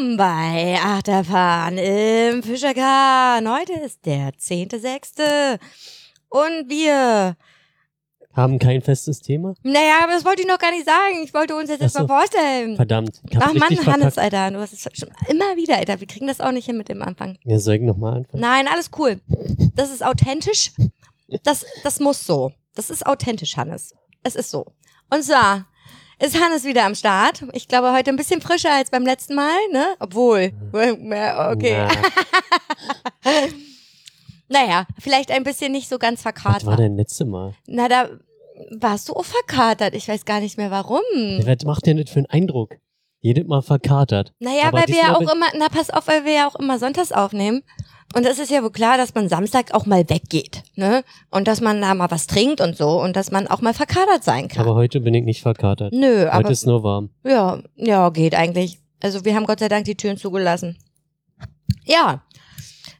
Willkommen bei Achterbahn im Fischergarten. Heute ist der 10.6. Und wir, Haben kein festes Thema? naja, aber das wollte ich noch gar nicht sagen. Ich wollte uns jetzt erstmal so. vorstellen. Verdammt. Ach Mann, Hannes. Alter, du hast es schon immer wieder, Alter. Wir kriegen das auch nicht hin mit dem Anfang. Ja, soll ich nochmal anfangen? Nein, alles cool. Das ist authentisch. Das, das muss so. Das ist authentisch, Hannes. Es ist so. Und zwar ist Hannes wieder am Start. Ich glaube, heute ein bisschen frischer als beim letzten Mal, ne? Obwohl. Ja, Okay. Na, Naja, vielleicht ein bisschen nicht so ganz was war verkatert. denn letzte Mal? Na, da warst du auch verkatert. Ich weiß gar nicht mehr warum. Ja, Was macht denn das für einen Eindruck? Jedes Mal verkatert. Naja, Aber weil wir ja auch immer, na pass auf, weil wir ja auch immer sonntags aufnehmen. Und es ist ja wohl klar, dass man Samstag auch mal weggeht, ne? Und dass man da mal was trinkt und so und dass man auch mal verkatert sein kann. Aber heute bin ich nicht verkatert. Nö, Heute aber ist nur warm. ja, ja, geht eigentlich. Also wir haben Gott sei Dank die Türen zugelassen. Ja.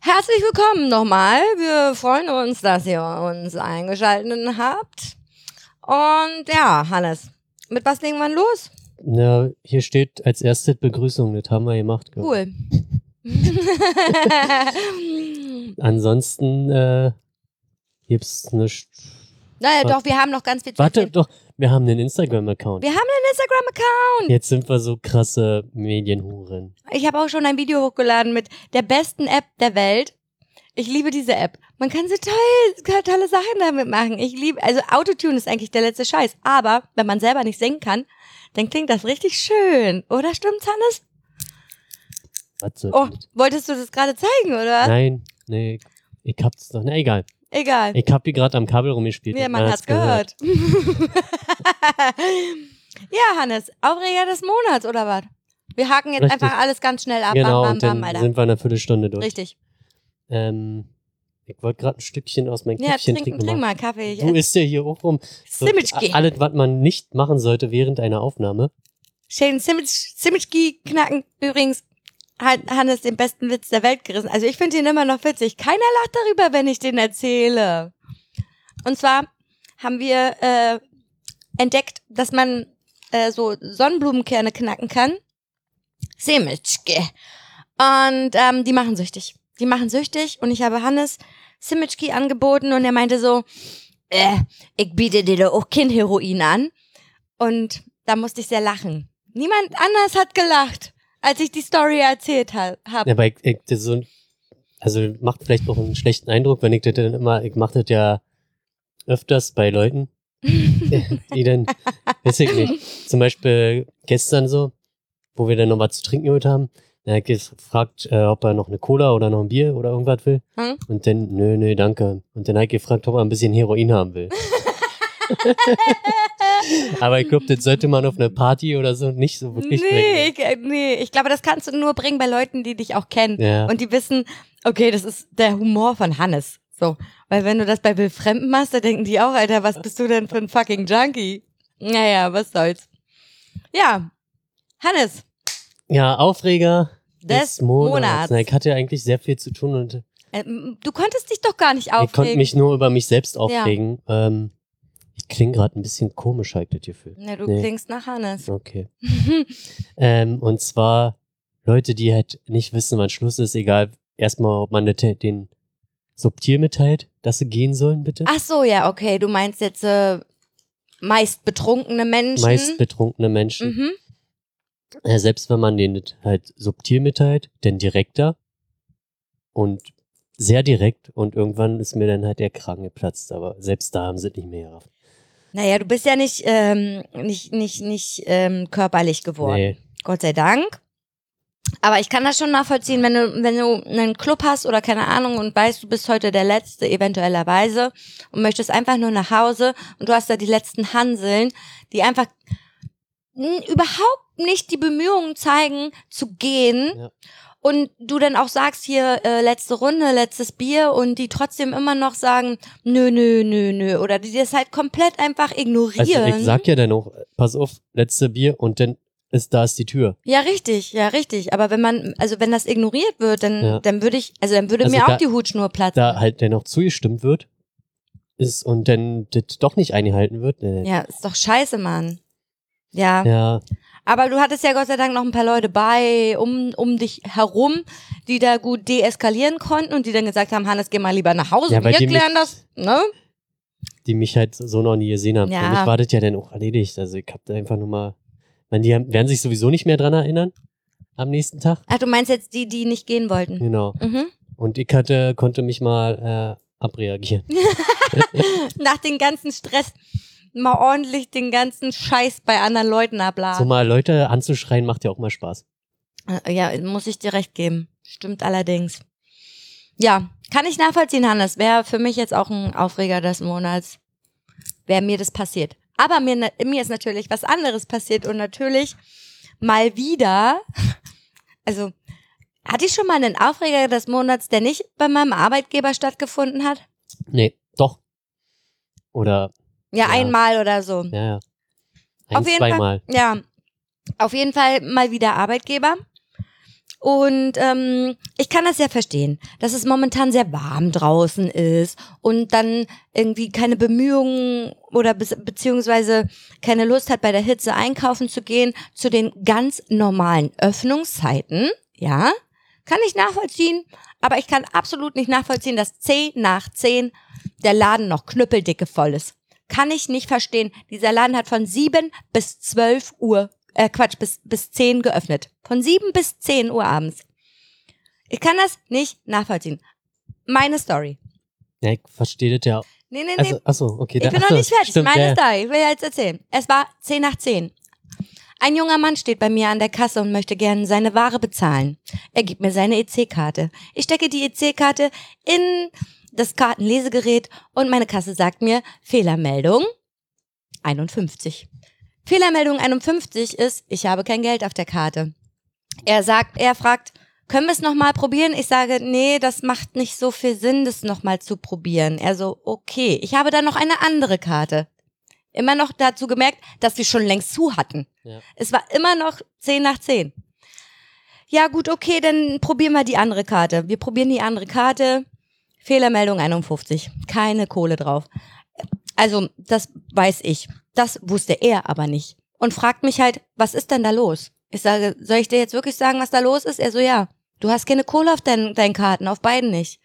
Herzlich willkommen nochmal. Wir freuen uns, dass ihr uns eingeschaltet habt. Und ja, Hannes, mit was legen wir los? Na, hier steht als erstes Begrüßung. Das haben wir gemacht. ich. Cool. Ansonsten äh, gibt's nichts. naja, Was? doch, wir haben noch ganz viel zu Warte erzählen. doch, wir haben einen Instagram-Account. Wir haben einen Instagram-Account. Jetzt sind wir so krasse Medienhuren. Ich habe auch schon ein Video hochgeladen mit der besten App der Welt. Ich liebe diese App. Man kann so toll, tolle Sachen damit machen. Ich liebe, also Autotune ist eigentlich der letzte Scheiß. Aber wenn man selber nicht singen kann, dann klingt das richtig schön. Oder stimmt's, Hannes? Soll Oh, wolltest du das gerade zeigen, oder? Nein, nee, ich hab's doch. Na egal. Egal. Ich hab hier gerade am Kabel rumgespielt. Ja, und man hat's gehört. ja, Hannes, Aufreger des Monats, oder was? Wir haken jetzt Richtig. einfach alles ganz schnell ab. Genau, bam, und bam, dann bam, Alter. sind wir eine Viertelstunde durch. Richtig. Ähm, ich wollte gerade ein Stückchen aus meinem Ja, Käffchen trink, trinken. trink machen. mal Kaffee. Du isst ja hier auch rum. So, alles, was man nicht machen sollte während einer Aufnahme. Shane Simitschki knacken. Übrigens hat Hannes den besten Witz der Welt gerissen. Also ich finde ihn immer noch witzig. Keiner lacht darüber, wenn ich den erzähle. Und zwar haben wir äh, entdeckt, dass man äh, so Sonnenblumenkerne knacken kann. Simitschki. Und ähm, die machen süchtig. Die machen süchtig und ich habe Hannes Simitschki angeboten und er meinte so, äh, ich biete dir doch auch kein Heroin an. Und da musste ich sehr lachen. Niemand anders hat gelacht, als ich die Story erzählt ha habe. Ja, aber ich, ich, das so, also macht vielleicht auch einen schlechten Eindruck, wenn ich das dann immer, ich mache das ja öfters bei Leuten, die dann, weiß ich nicht, zum Beispiel gestern so, wo wir dann noch was zu trinken geholt haben, hab ich gefragt, äh, ob er noch eine Cola oder noch ein Bier oder irgendwas will. Hm? Und dann, nö, nö, danke. Und dann ich gefragt, ob er ein bisschen Heroin haben will. Aber ich glaube, das sollte man auf einer Party oder so nicht so wirklich Nee bringen. ich, äh, nee, ich glaube, das kannst du nur bringen bei Leuten, die dich auch kennen. Ja. Und die wissen, okay, das ist der Humor von Hannes. So. Weil wenn du das bei Wildfremden machst, da denken die auch, Alter, was bist du denn für ein fucking Junkie? Naja, was soll's. Ja. Hannes, Ja, Aufreger des Monats. Na, ich hatte ja eigentlich sehr viel zu tun und Äh, du konntest dich doch gar nicht ich konnte aufregen. mich nur über mich selbst aufregen. Ähm, ich klinge gerade ein bisschen komisch, habe ich das Gefühl. Na, du Nee. klingst nach Hannes. Okay. ähm, und zwar Leute, die halt nicht wissen, wann Schluss ist, egal erstmal, ob man den subtil mitteilt, dass sie gehen sollen, bitte. Ach so, ja, okay. Du meinst jetzt äh, meist betrunkene Menschen. Meist betrunkene Menschen. mhm. Äh, selbst wenn man das halt subtil mitteilt, denn direkter und sehr direkt und irgendwann ist mir dann halt der Kragen geplatzt, aber selbst da haben sie es nicht mehr gerafft. Naja, du bist ja nicht, ähm, nicht, nicht, nicht ähm, körperlich geworden. Nee. Gott sei Dank. Aber ich kann das schon nachvollziehen, wenn du, wenn du einen Club hast oder keine Ahnung und weißt, du bist heute der Letzte eventuellerweise und möchtest einfach nur nach Hause und du hast da die letzten Hanseln, die einfach überhaupt nicht die Bemühungen zeigen, zu gehen. Ja. Und du dann auch sagst hier äh, letzte Runde, letztes Bier und die trotzdem immer noch sagen, nö, nö, nö, nö. Oder die das halt komplett einfach ignorieren. Also ich sag ja dann auch, pass auf, letzte Bier und dann ist da ist die Tür. Ja, richtig, ja, richtig. Aber wenn man, also wenn das ignoriert wird, dann, Ja. dann würde ich, also dann würde Also mir da- auch die Hutschnur platzen. Da halt dennoch zugestimmt wird ist und dann das doch nicht eingehalten wird. Nee. ja, ist doch scheiße, Mann. Ja, ja. Aber du hattest ja Gott sei Dank noch ein paar Leute bei, um, um dich herum, die da gut deeskalieren konnten und die dann gesagt haben, Hannes, geh mal lieber nach Hause, Ja, wir die klären mich- das, ne? Die mich halt so noch nie gesehen haben. Ja. Für mich war das ja dann auch erledigt. Also ich hab da einfach nur mal. Ich meine, die haben, werden sich sowieso nicht mehr dran erinnern. Am nächsten Tag. Ach, du meinst jetzt die, die nicht gehen wollten. Genau. Mhm. Und ich hatte, konnte mich mal äh, abreagieren. Nach dem ganzen Stress mal ordentlich den ganzen Scheiß bei anderen Leuten So abladen. mal Leute anzuschreien macht ja auch mal Spaß. Äh, Ja, muss ich dir recht geben. Stimmt allerdings. Ja, kann ich nachvollziehen, Hannes. Wäre für mich jetzt auch ein Aufreger des Monats, wäre mir das passiert. Aber mir, na- mir ist natürlich was anderes passiert und natürlich mal wieder, also hatte ich schon mal einen Aufreger des Monats, der nicht bei meinem Arbeitgeber stattgefunden hat? Nee, doch. Oder, Ja, Ja. einmal oder so. ja, ja. Ein, Auf jeden Fall. zweimal. Ja, auf jeden Fall mal wieder Arbeitgeber. Und ähm, ich kann das ja verstehen, dass es momentan sehr warm draußen ist und dann irgendwie keine Bemühungen oder be beziehungsweise keine Lust hat, bei der Hitze einkaufen zu gehen zu den ganz normalen Öffnungszeiten. Ja, kann ich nachvollziehen, aber ich kann absolut nicht nachvollziehen, dass 10 nach 10 der Laden noch knüppeldicke voll ist. Kann ich nicht verstehen. Dieser Laden hat von 7 bis 12 Uhr, äh Quatsch, bis, bis 10 geöffnet. Von 7 bis 10 Uhr abends. Ich kann das nicht nachvollziehen. Meine Story. Ja, ich verstehe das ja. Nee, nee, nee. Also, achso, okay. ich da- bin noch achso, nicht fertig. Stimmt, Meine ja. Story. Ich will jetzt erzählen. Es war 10 nach 10. Ein junger Mann steht bei mir an der Kasse und möchte gerne seine Ware bezahlen. Er gibt mir seine EC-Karte. Ich stecke die EC-Karte in das Kartenlesegerät und meine Kasse sagt mir Fehlermeldung 51. Fehlermeldung 51 ist, ich habe kein Geld auf der Karte. Er sagt, er fragt, können wir es nochmal probieren? Ich sage, nee, das macht nicht so viel Sinn, das nochmal zu probieren. Er so, okay, ich habe da noch eine andere Karte. Immer noch dazu gemerkt, dass sie schon längst zu hatten. Ja. Es war immer noch 10 nach 10. Ja, gut, okay, dann probieren wir die andere Karte. Wir probieren die andere Karte. Fehlermeldung 51. Keine Kohle drauf. Also, das weiß ich. Das wusste er aber nicht. Und fragt mich halt, was ist denn da los? Ich sage, soll ich dir jetzt wirklich sagen, was da los ist? Er so, ja. Du hast keine Kohle auf deinen, deinen Karten, auf beiden nicht.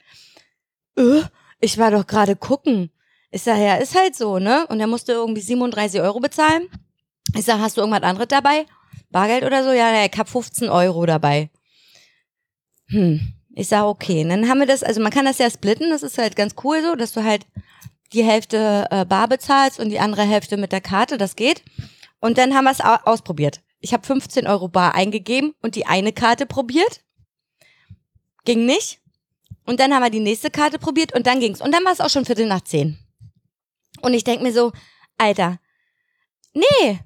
Äh, ich war doch gerade gucken. Ich sage, ja, ist halt so, ne? Und er musste irgendwie 37 Euro bezahlen. Ich sage, hast du irgendwas anderes dabei? Bargeld oder so? Ja, ich hab 15 Euro dabei. Hm. Ich sage, okay. Und dann haben wir das, also man kann das ja splitten, das ist halt ganz cool so, dass du halt die Hälfte äh, bar bezahlst und die andere Hälfte mit der Karte, das geht. Und dann haben wir es au ausprobiert. Ich habe 15 Euro bar eingegeben und die eine Karte probiert. Ging nicht. Und dann haben wir die nächste Karte probiert und dann ging's. Und dann war es auch schon Viertel nach zehn. Und ich denk mir so, Alter, nee,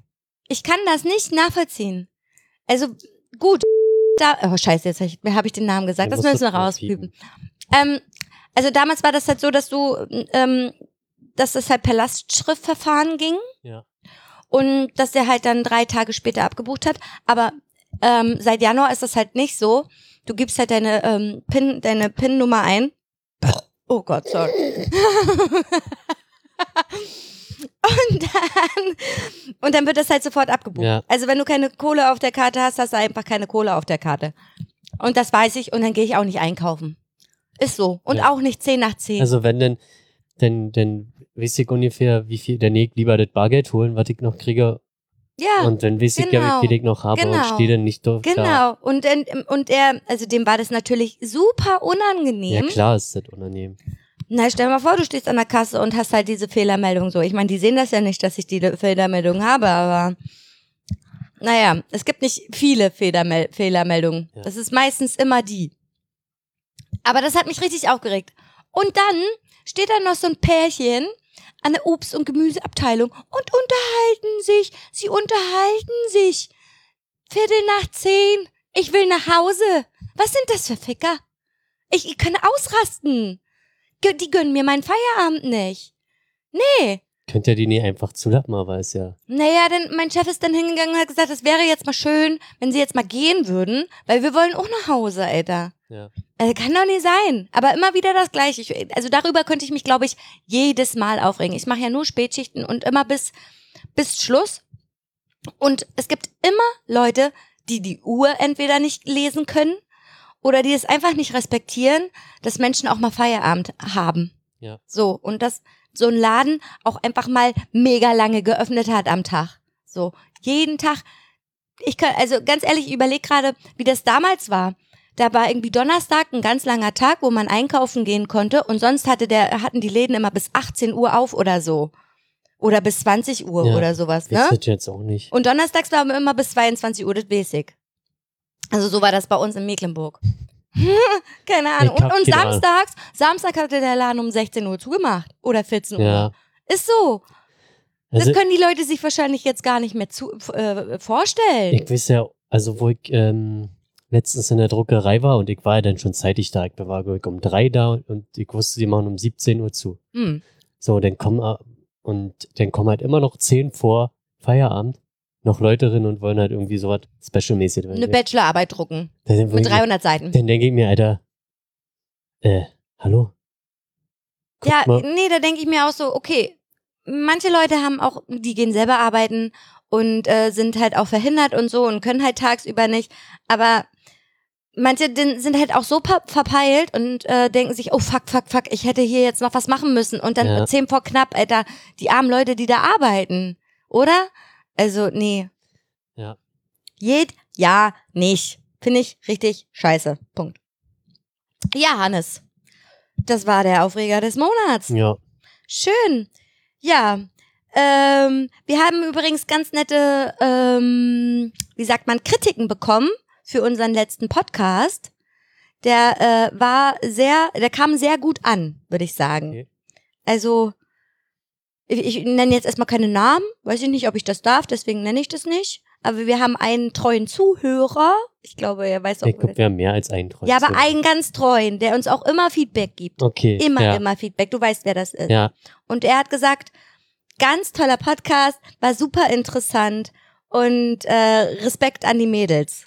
ich kann das nicht nachvollziehen. Also gut, da, oh scheiße, jetzt habe ich, hab ich den Namen gesagt, Dann das müssen wir rauspiepen. Ähm, also damals war das halt so, dass du, ähm, dass das halt per Lastschriftverfahren ging Ja. und dass der halt dann drei Tage später abgebucht hat. Aber ähm, seit Januar ist das halt nicht so. Du gibst halt deine ähm, PIN, deine PIN-Nummer ein. Oh Gott, sorry. und dann und dann wird das halt sofort abgebucht. Ja. Also wenn du keine Kohle auf der Karte hast, hast du einfach keine Kohle auf der Karte. Und das weiß ich und dann gehe ich auch nicht einkaufen. Ist so. Und Ja. auch nicht 10 nach 10. Also wenn denn, denn, denn weiß ich ungefähr, wie viel, dann ich lieber das Bargeld holen, was ich noch kriege. ja. und dann weiß ich ja, genau. wie viel ich noch habe und Genau. stehe dann nicht doof da. Genau. Und, dann- und er, also dem war das natürlich super Ja, unangenehm. klar ist das unangenehm. Na, stell dir mal vor, du stehst an der Kasse und hast halt diese Fehlermeldung so. Ich meine, die sehen das ja nicht, dass ich die Fehlermeldung habe, aber naja, es gibt nicht viele Fehlermel Fehlermeldungen. Ja. Das ist meistens immer die. Aber das hat mich richtig aufgeregt. Und dann steht da noch so ein Pärchen an der Obst- und Gemüseabteilung und unterhalten sich. Sie unterhalten sich. Viertel nach zehn. Ich will nach Hause. Was sind das für Ficker? Ich, ich kann ausrasten. Die gönnen mir meinen Feierabend nicht. Nee. Könnt ihr die nie einfach zulappen, aber ist ja. Naja, denn mein Chef ist dann hingegangen und hat gesagt, es wäre jetzt mal schön, wenn sie jetzt mal gehen würden, weil wir wollen auch nach Hause, Alter. Ja. Also kann doch nicht sein. Aber immer wieder das Gleiche. Ich, also darüber könnte ich mich, glaube ich, jedes Mal aufregen. Ich mache ja nur Spätschichten und immer bis, bis Schluss. Und es gibt immer Leute, die die Uhr entweder nicht lesen können oder die es einfach nicht respektieren, dass Menschen auch mal Feierabend haben. Ja. So, und dass so ein Laden auch einfach mal mega lange geöffnet hat am Tag. So, jeden Tag. Ich kann, also ganz ehrlich, ich überlege gerade, wie das damals war. Da war irgendwie Donnerstag ein ganz langer Tag, wo man einkaufen gehen konnte und sonst hatte der, hatten die Läden immer bis 18 Uhr auf oder so. Oder bis 20 Uhr Ja, oder sowas, Das ne? wird jetzt auch nicht. Und donnerstags waren wir immer bis 22 Uhr, das basic. Also so war das bei uns in Mecklenburg. Keine Ahnung. Und, und samstags, Samstag hatte der Laden um 16 Uhr zugemacht. Oder 14 Uhr. Ja. Ist so. Das Also, können die Leute sich wahrscheinlich jetzt gar nicht mehr zu, äh, vorstellen. ich weiß ja, also wo ich ähm, letztens in der Druckerei war und ich war ja dann schon zeitig da. Ich war ich, um drei da und ich wusste, die machen um 17 Uhr zu. hm. So, dann kommen äh, und dann kommen halt immer noch zehn vor Feierabend noch Leute drin und wollen halt irgendwie sowas Special-mäßig. Eine Bachelorarbeit drucken. Mit dann, 300 Seiten. dann denke ich mir, Alter, äh, hallo? Guck Ja, mal. nee, da denke ich mir auch so, okay, manche Leute haben auch, die gehen selber arbeiten und äh, sind halt auch verhindert und so und können halt tagsüber nicht. Aber manche sind halt auch so verpeilt und äh, denken sich, oh fuck, fuck, fuck, ich hätte hier jetzt noch was machen müssen. Und dann Ja. zehn vor knapp, Alter, die armen Leute, die da arbeiten. Oder? Also, nee. Ja. Jed, ja, nicht. Finde ich richtig scheiße. Punkt. Ja, Hannes. Das war der Aufreger des Monats. Ja, Schön. Ja. Ähm, wir haben übrigens ganz nette, ähm, wie sagt man, Kritiken bekommen für unseren letzten Podcast. Der äh, war sehr, der kam sehr gut an, würde ich sagen. Okay. Also, ich, nenne jetzt erstmal keine Namen, weiß ich nicht, ob ich das darf, deswegen nenne ich das nicht. Aber wir haben einen treuen Zuhörer. Ich glaube, er weiß auch. ich glaube, wir haben mehr als einen Kreuz. ja, aber einen ganz treuen, der uns auch immer Feedback gibt. Okay. Immer, ja. immer Feedback. Du weißt, wer das ist. Ja, Und er hat gesagt, ganz toller Podcast, war super interessant und äh, Respekt an die Mädels.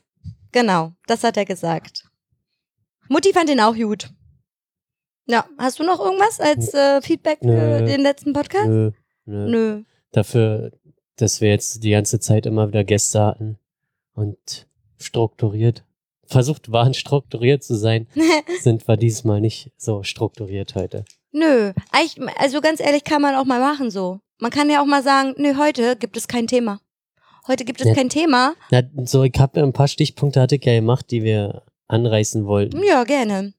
Genau, das hat er gesagt. Mutti fand ihn auch gut. Ja, hast du noch irgendwas als äh, Feedback für Nö. den letzten Podcast? nö, nö. Nö. Dafür, dass wir jetzt die ganze Zeit immer wieder Gäste hatten und strukturiert, versucht waren, strukturiert zu sein, sind wir diesmal nicht so strukturiert heute. Nö. Also ganz ehrlich, kann man auch mal machen so. Man kann ja auch mal sagen, nö, heute gibt es kein Thema. Heute gibt es Ja. kein Thema. Na, so, ich habe ein paar Stichpunkte hatte ich ja gemacht, die wir anreißen wollten. Ja, gerne.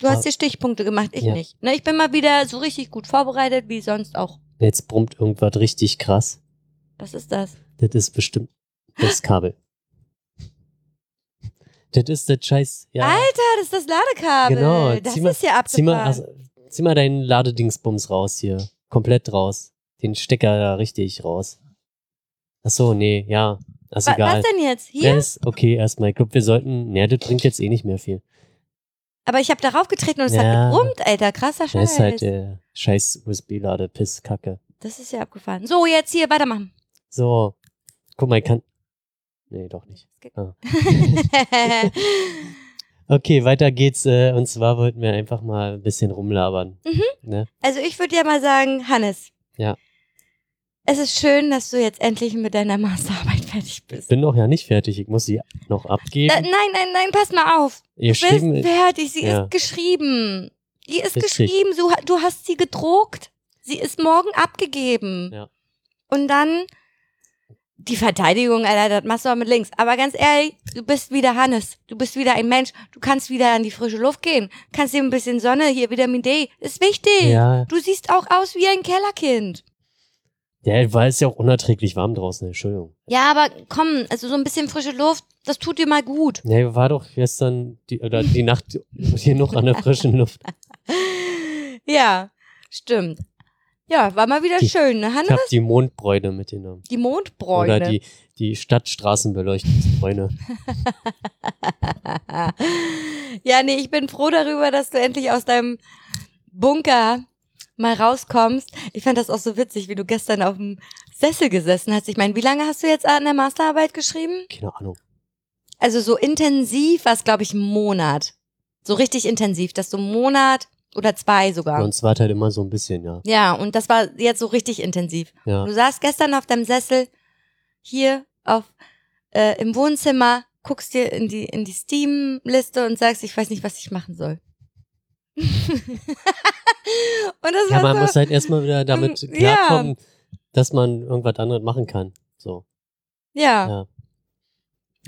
Du hast dir Stichpunkte gemacht, ich Ja. nicht. Ne, ich bin mal wieder so richtig gut vorbereitet, wie sonst auch. Jetzt brummt irgendwas richtig krass. Was ist das? Das ist bestimmt das Kabel. Das ist das Scheiß. Ja, Alter, das ist das Ladekabel. Genau, Das mal- ist ja abgefahren. zieh mal, also, zieh mal deinen Ladedingsbums raus hier. Komplett raus. Den Stecker da richtig raus. Ach so, nee, ja. Ist Wa- egal. Was denn jetzt? Hier? Ja, ist okay erstmal. Ich glaube, wir sollten. Ne, das bringt jetzt eh nicht mehr viel. Aber ich habe darauf getreten und es Ja. hat gebrummt, Alter. Krasser Das Scheiß. ist halt der scheiß USB-Lade, Piss, Kacke. das ist ja abgefahren. So, jetzt hier weitermachen. So. Guck mal, ich kann. Nee, doch nicht. Ah. Okay, weiter geht's. Äh, und zwar wollten wir einfach mal ein bisschen rumlabern. Mhm. Ne? also ich würde ja mal sagen, Hannes. Ja. Es ist schön, dass du jetzt endlich mit deiner Masterarbeit fertig Ich bist. bin noch ja nicht fertig. Ich muss sie noch abgeben. Äh, nein, nein, nein, pass mal auf. Ihr Du bist fertig, sie ja. ist geschrieben. Die ist Richtig. geschrieben, du, du hast sie gedruckt. Sie ist morgen abgegeben. Ja. Und dann die Verteidigung, Alter, das machst du auch mit links. Aber ganz ehrlich, du bist wieder Hannes. Du bist wieder ein Mensch. Du kannst wieder an die frische Luft gehen. Kannst dir ein bisschen Sonne, hier Vitamin D. Ist wichtig. Ja, Du siehst auch aus wie ein Kellerkind. Ja, weil es ja auch unerträglich warm draußen, Entschuldigung. Ja, aber komm, also so ein bisschen frische Luft, das tut dir mal gut. Ja, war doch gestern die, oder die Nacht hier noch an der frischen Luft. Ja, stimmt. Ja, war mal wieder Die- schön, ne, Ich Hannes? habe die Mondbräune mitgenommen. Die Mondbräune. Oder die, die Stadtstraßenbeleuchtungsbräune. ja, nee, ich bin froh darüber, dass du endlich aus deinem Bunker mal rauskommst. Ich fand das auch so witzig, wie du gestern auf dem Sessel gesessen hast. Ich meine, wie lange hast du jetzt an der Masterarbeit geschrieben? Keine Ahnung. Also so intensiv war es, glaube ich, ein Monat. So richtig intensiv, dass du einen Monat oder zwei sogar. Sonst war halt immer so ein bisschen, ja. Ja, und das war jetzt so richtig intensiv. Ja, Du saßt gestern auf deinem Sessel hier auf äh, im Wohnzimmer, guckst dir in die in die Steam-Liste und sagst, ich weiß nicht, was ich machen soll. und das Ja, man so, muss halt erstmal wieder damit Ja. klarkommen, dass man irgendwas anderes machen kann. So. ja, Ja.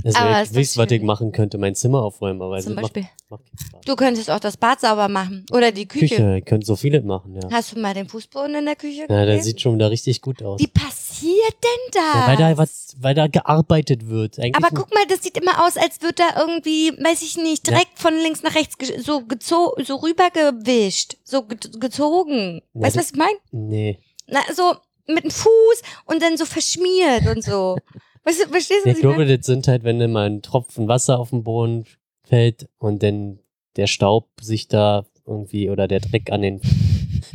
Also ist weiß, doch was ich machen könnte, mein Zimmer aufräumen, aber zum es macht, Beispiel. Macht keinen Spaß. Du könntest auch das Bad sauber machen oder die Küche. Küche, ich könnte so viele machen, ja. Hast du mal den Fußboden in der Küche Ja, der gesehen? sieht schon wieder richtig gut aus. Wie passiert denn das? Ja, weil da was, weil da gearbeitet wird. Eigentlich Aber guck mal, das sieht immer aus, als wird da irgendwie, weiß ich nicht, Ja. direkt von links nach rechts so gezo so rübergewischt, so ge gezogen. Ja, weißt du, was ich meine? Nee. Na, so mit dem Fuß und dann so verschmiert und so. Weißt du, verstehst du, Ich glaube, das sind halt, wenn dann mal ein Tropfen Wasser auf den Boden fällt und dann der Staub sich da irgendwie oder der Dreck an den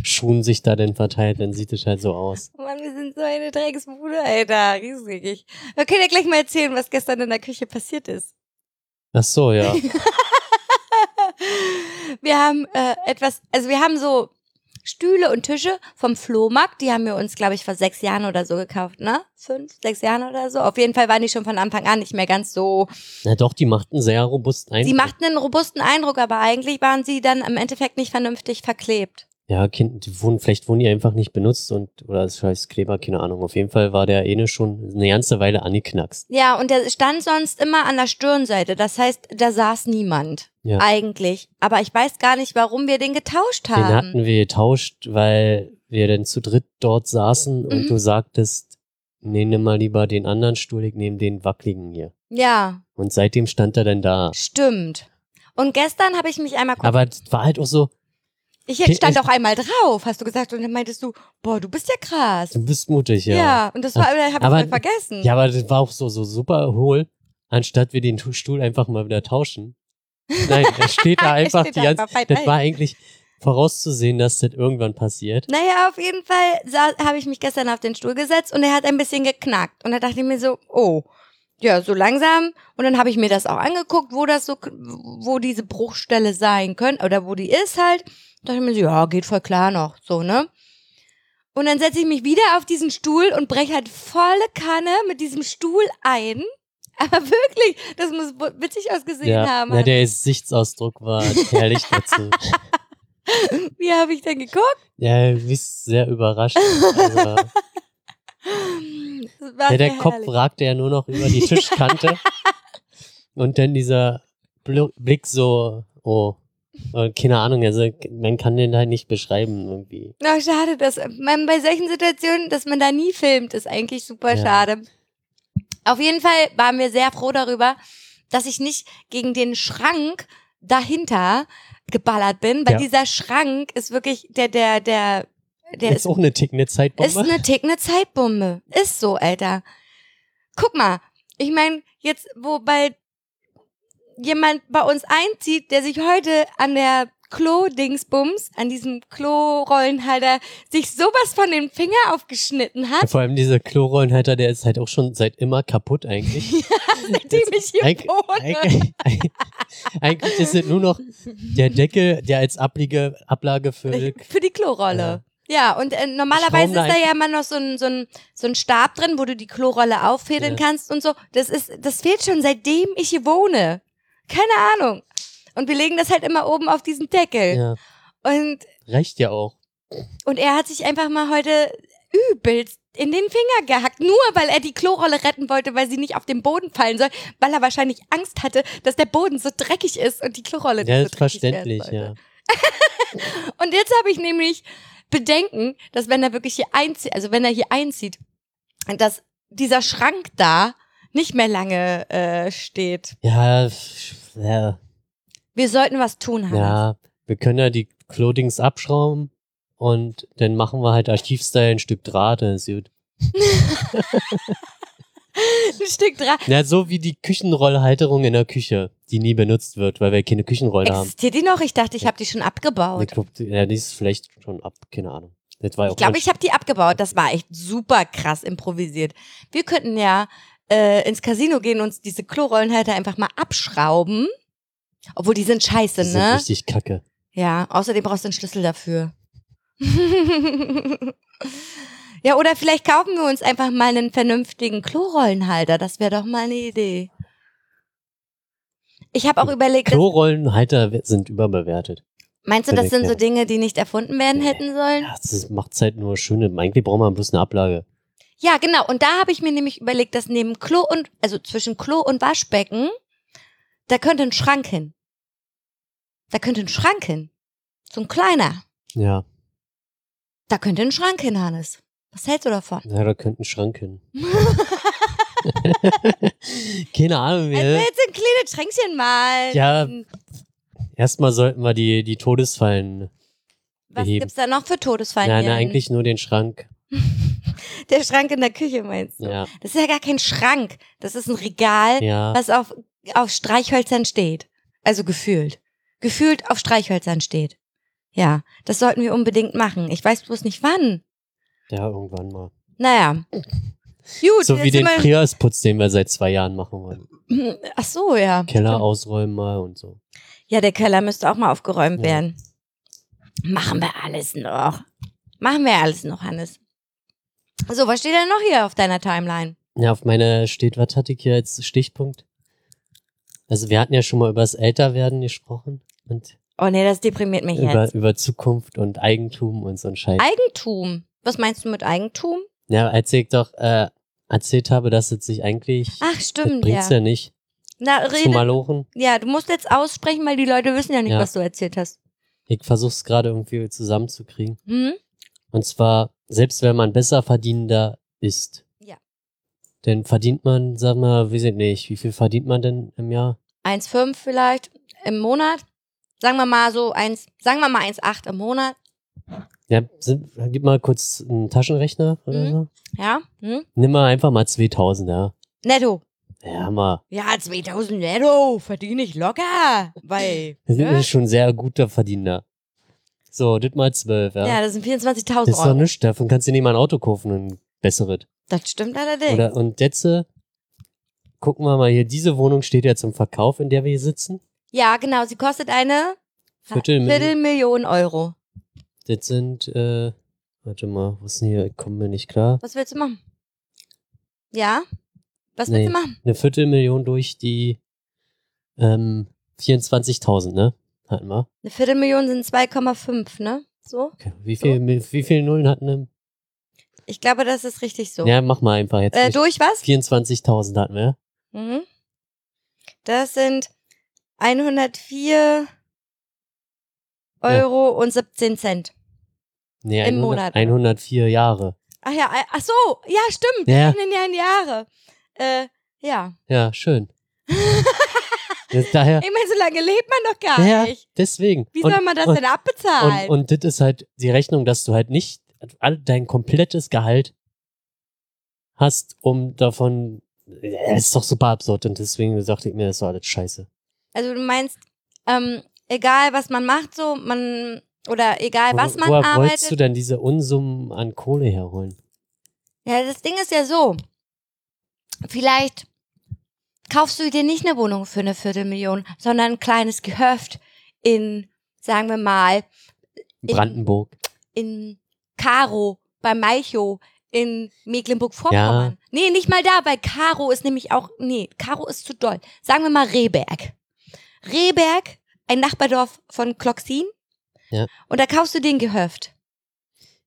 Schuhen sich da dann verteilt, dann sieht es halt so aus. Mann, wir sind so eine Drecksbude, Alter. Riesig. Wir können ja gleich mal erzählen, was gestern in der Küche passiert ist. Ach so, ja. Wir haben äh, etwas, also wir haben so Stühle und Tische vom Flohmarkt, die haben wir uns, glaube ich, vor sechs Jahren oder so gekauft, ne? Fünf, sechs Jahren oder so. Auf jeden Fall waren die schon von Anfang an nicht mehr ganz so. Na doch, die machten sehr robusten Eindruck. Sie machten einen robusten Eindruck, aber eigentlich waren sie dann im Endeffekt nicht vernünftig verklebt. Ja, kind, die wurden, vielleicht wurden die einfach nicht benutzt und, oder das heißt Kleber, keine Ahnung. Auf jeden Fall war der eine schon eine ganze Weile angeknackst. Ja, und der stand sonst immer an der Stirnseite. Das heißt, da saß niemand. Ja. Eigentlich. Aber ich weiß gar nicht, warum wir den getauscht Den haben. hatten wir getauscht, weil wir dann zu dritt dort saßen und Mhm. du sagtest, nee, nimm mal lieber den anderen Stuhl, ich nehme den wackeligen hier. Ja, Und seitdem stand er dann da. stimmt. Und gestern habe ich mich einmal Aber es war halt auch so, Ich stand auch einmal drauf, hast du gesagt, und dann meintest du, boah, du bist ja krass. du bist mutig, ja. Ja, und das war, habe ich Aber- voll vergessen. Ja, aber das war auch so, so super hohl, anstatt wir den Tu- Stuhl einfach mal wieder tauschen. Nein, er steht da einfach steht die ganze weit Das war eigentlich vorauszusehen, dass das irgendwann passiert. Naja, auf jeden Fall habe ich mich gestern auf den Stuhl gesetzt und er hat ein bisschen geknackt. Und da dachte ich mir so, oh, ja, so langsam. Und dann habe ich mir das auch angeguckt, wo das so, wo diese Bruchstelle sein könnte oder wo die ist halt. Da dachte ich mir so, ja, geht voll klar noch, so, ne? Und dann setze ich mich wieder auf diesen Stuhl und breche halt volle Kanne mit diesem Stuhl ein. Aber wirklich, das muss witzig ausgesehen Ja, haben. na, der Gesichtsausdruck war herrlich dazu. Wie habe ich denn geguckt? Ja, du bist sehr überrascht. Also, ja, der Kopf herrlich. ragte ja nur noch über die Tischkante. und dann dieser Bl- Blick so, oh, äh, keine Ahnung, also man kann den halt nicht beschreiben irgendwie. Na, schade, dass man bei solchen Situationen, dass man da nie filmt, ist eigentlich super Ja. schade. Auf jeden Fall waren wir sehr froh darüber, dass ich nicht gegen den Schrank dahinter geballert bin, weil Ja. dieser Schrank ist wirklich der, der, der, der ist ist, auch eine tickende Zeitbombe. ist eine tickende Zeitbombe. Ist so, Alter. Guck mal, ich meine, jetzt, wo bald jemand bei uns einzieht, der sich heute an der Klo-Dingsbums, an diesem Klo-Rollenhalter, sich sowas von den Finger aufgeschnitten hat, Vor allem dieser Klorollenhalter, der ist halt auch schon seit immer kaputt eigentlich. seitdem ich hier Eig wohne. eig eig eigentlich ist es nur noch der Deckel, der als Ablage, Ablage für Für die Klorolle. Ja, und äh, normalerweise ist da ja immer noch so ein, so, ein, so ein Stab drin, wo du die Klorolle auffädeln Ja. kannst und so. Das ist, das fehlt schon seitdem ich hier wohne. Keine Ahnung. Und wir legen das halt immer oben auf diesen Deckel. ja, Und, reicht ja auch. und er hat sich einfach mal heute übelst in den Finger gehackt, nur weil er die Klorolle retten wollte, weil sie nicht auf den Boden fallen soll, weil er wahrscheinlich Angst hatte, dass der Boden so dreckig ist und die Klorolle Ja, nicht so ist dreckig werden verständlich, ja. Und jetzt habe ich nämlich Bedenken, dass wenn er wirklich hier einzieht, also wenn er hier einzieht, dass dieser Schrank da nicht mehr lange äh, steht. Ja, ja, Wir sollten was tun, Hannes. ja, wir können ja die Clothings abschrauben und dann machen wir halt Archivstyle ein Stück Draht, dann ist gut. Ein Stück dran. Ja, so wie die Küchenrollhalterung in der Küche, die nie benutzt wird, weil wir keine Küchenrolle haben. Existiert die noch? Ich dachte, ich habe die schon abgebaut. Ich glaub, die- ja, die ist vielleicht schon ab, keine Ahnung. Das war ja auch Ich glaube, ich habe die abgebaut. Das war echt super krass improvisiert. Wir könnten ja äh, ins Casino gehen und uns diese Klorollenhalter einfach mal abschrauben. Obwohl die sind scheiße, die sind ne? richtig kacke. Ja, außerdem brauchst du einen Schlüssel dafür. Ja, oder vielleicht kaufen wir uns einfach mal einen vernünftigen Klorollenhalter. Das wäre doch mal eine Idee. Ich habe auch überlegt, Klorollenhalter sind überbewertet. meinst du, das sind so Dinge, die nicht erfunden werden hätten sollen? Ja, das macht halt nur schöne. Eigentlich braucht man bloß eine Ablage. Ja, genau. Und da habe ich mir nämlich überlegt, dass neben Klo und, also zwischen Klo und Waschbecken, da könnte ein Schrank hin. Da könnte ein Schrank hin. So ein kleiner. Ja, Da könnte ein Schrank hin, Hannes. Was hältst du davon? ja da könnte ein Schrank hin. Keine Ahnung Also mehr. jetzt ein kleines Schränkchen mal. Ja. Erstmal sollten wir die, die Todesfallen. Was beheben. gibt's da noch für Todesfallen? Nein, nein, eigentlich nur den Schrank. Der Schrank in der Küche meinst du? Ja, Das ist ja gar kein Schrank. Das ist ein Regal, ja. was auf, auf Streichhölzern steht. Also gefühlt. Gefühlt auf Streichhölzern steht. Ja, das sollten wir unbedingt machen. Ich weiß bloß nicht wann. Ja, irgendwann mal. Naja. Gut, So wie den Frühjahrsputz, den wir seit zwei Jahren machen wollen. Ach so, ja. Keller Stimmt. ausräumen mal und so. Ja, der Keller müsste auch mal aufgeräumt Ja. werden. Machen wir alles noch. Machen wir alles noch, Hannes. So, was steht denn noch hier auf deiner Timeline? Ja, auf meiner steht, was hatte ich hier als Stichpunkt? Also wir hatten ja schon mal über das Älterwerden gesprochen und Oh nee, das deprimiert mich über, jetzt. über Zukunft und Eigentum und so ein Scheiß. Eigentum. Was meinst du mit Eigentum? Ja, als ich doch äh, erzählt habe, dass es sich eigentlich Ach, das stimmt, bringt's ja. ja. nicht Na, zu rede. malochen. Ja, du musst jetzt aussprechen, weil die Leute wissen ja nicht, Ja. was du erzählt hast. Ich versuch's gerade irgendwie zusammenzukriegen. Hm? Und zwar, selbst wenn man besser verdienender ist, Ja. dann verdient man, sag mal, weiß ich nicht, wie viel verdient man denn im Jahr? 1,5 vielleicht im Monat. Sagen wir mal so eins, sagen wir mal 1,8 im Monat. Ja, sind, gib mal kurz einen Taschenrechner oder Mhm. so. Ja? Hm? Nimm mal einfach mal 2000, ja. Netto. Ja, mal. Ja, 2000 netto verdiene ich locker. Weil. Das ne? ist schon ein sehr guter Verdiener. So, das mal 12, ja. Ja, das sind 24.000 das ist doch Euro. nichts, davon kannst du dir nicht mal ein Auto kaufen, ein besseres. Das stimmt allerdings. Oder, und jetzt, äh, gucken wir mal hier, diese Wohnung steht ja zum Verkauf, in der wir hier sitzen. Ja, genau. Sie kostet eine Viertelmillion. Viertelmillion Euro. Das sind, äh, warte mal, was ist denn hier? Ich komme mir nicht klar. Was willst du machen? Ja? Was Nee. willst du machen? Eine Viertelmillion durch die, ähm, 24.000, ne? Hatten wir. Eine Viertelmillion sind 2,5, ne? So? Okay. Wie viel, wie viel Nullen hatten wir? Ich glaube, das ist richtig so. Ja, mach mal einfach jetzt. äh, nicht. durch was? 24.000 hatten wir. Mhm. Das sind 104 Euro und 17 Cent. Nee, Im 100, Monat. 104 Jahre. Ach ja, äh, ach so, ja, stimmt. Ja. In Jahre. Äh, ja. Ja, schön. Das- Daher, Ich meine, so lange lebt man doch gar ja, nicht. deswegen. Wie und, soll man das und, denn abbezahlen? Und, und das ist halt die Rechnung, dass du halt nicht all dein komplettes Gehalt hast, um davon. Ja, ist doch super absurd und deswegen sagte ich mir, das war alles scheiße. also du meinst, ähm, egal was man macht, so, man, oder egal was man Woher wolltest du arbeitet. denn diese Unsummen an Kohle herholen? Ja, das Ding ist ja so. Vielleicht kaufst du dir nicht eine Wohnung für eine Viertelmillion, sondern ein kleines Gehöft in, sagen wir mal, In- Brandenburg. in Karo, bei Malchow, in Mecklenburg-Vorpommern. Nee, nicht mal da, weil Karo ist nämlich auch, nee, Karo ist zu doll. Sagen wir mal Rehberg. Rehberg, ein Nachbardorf von Kloxin. Ja. Und da kaufst du den Gehöft.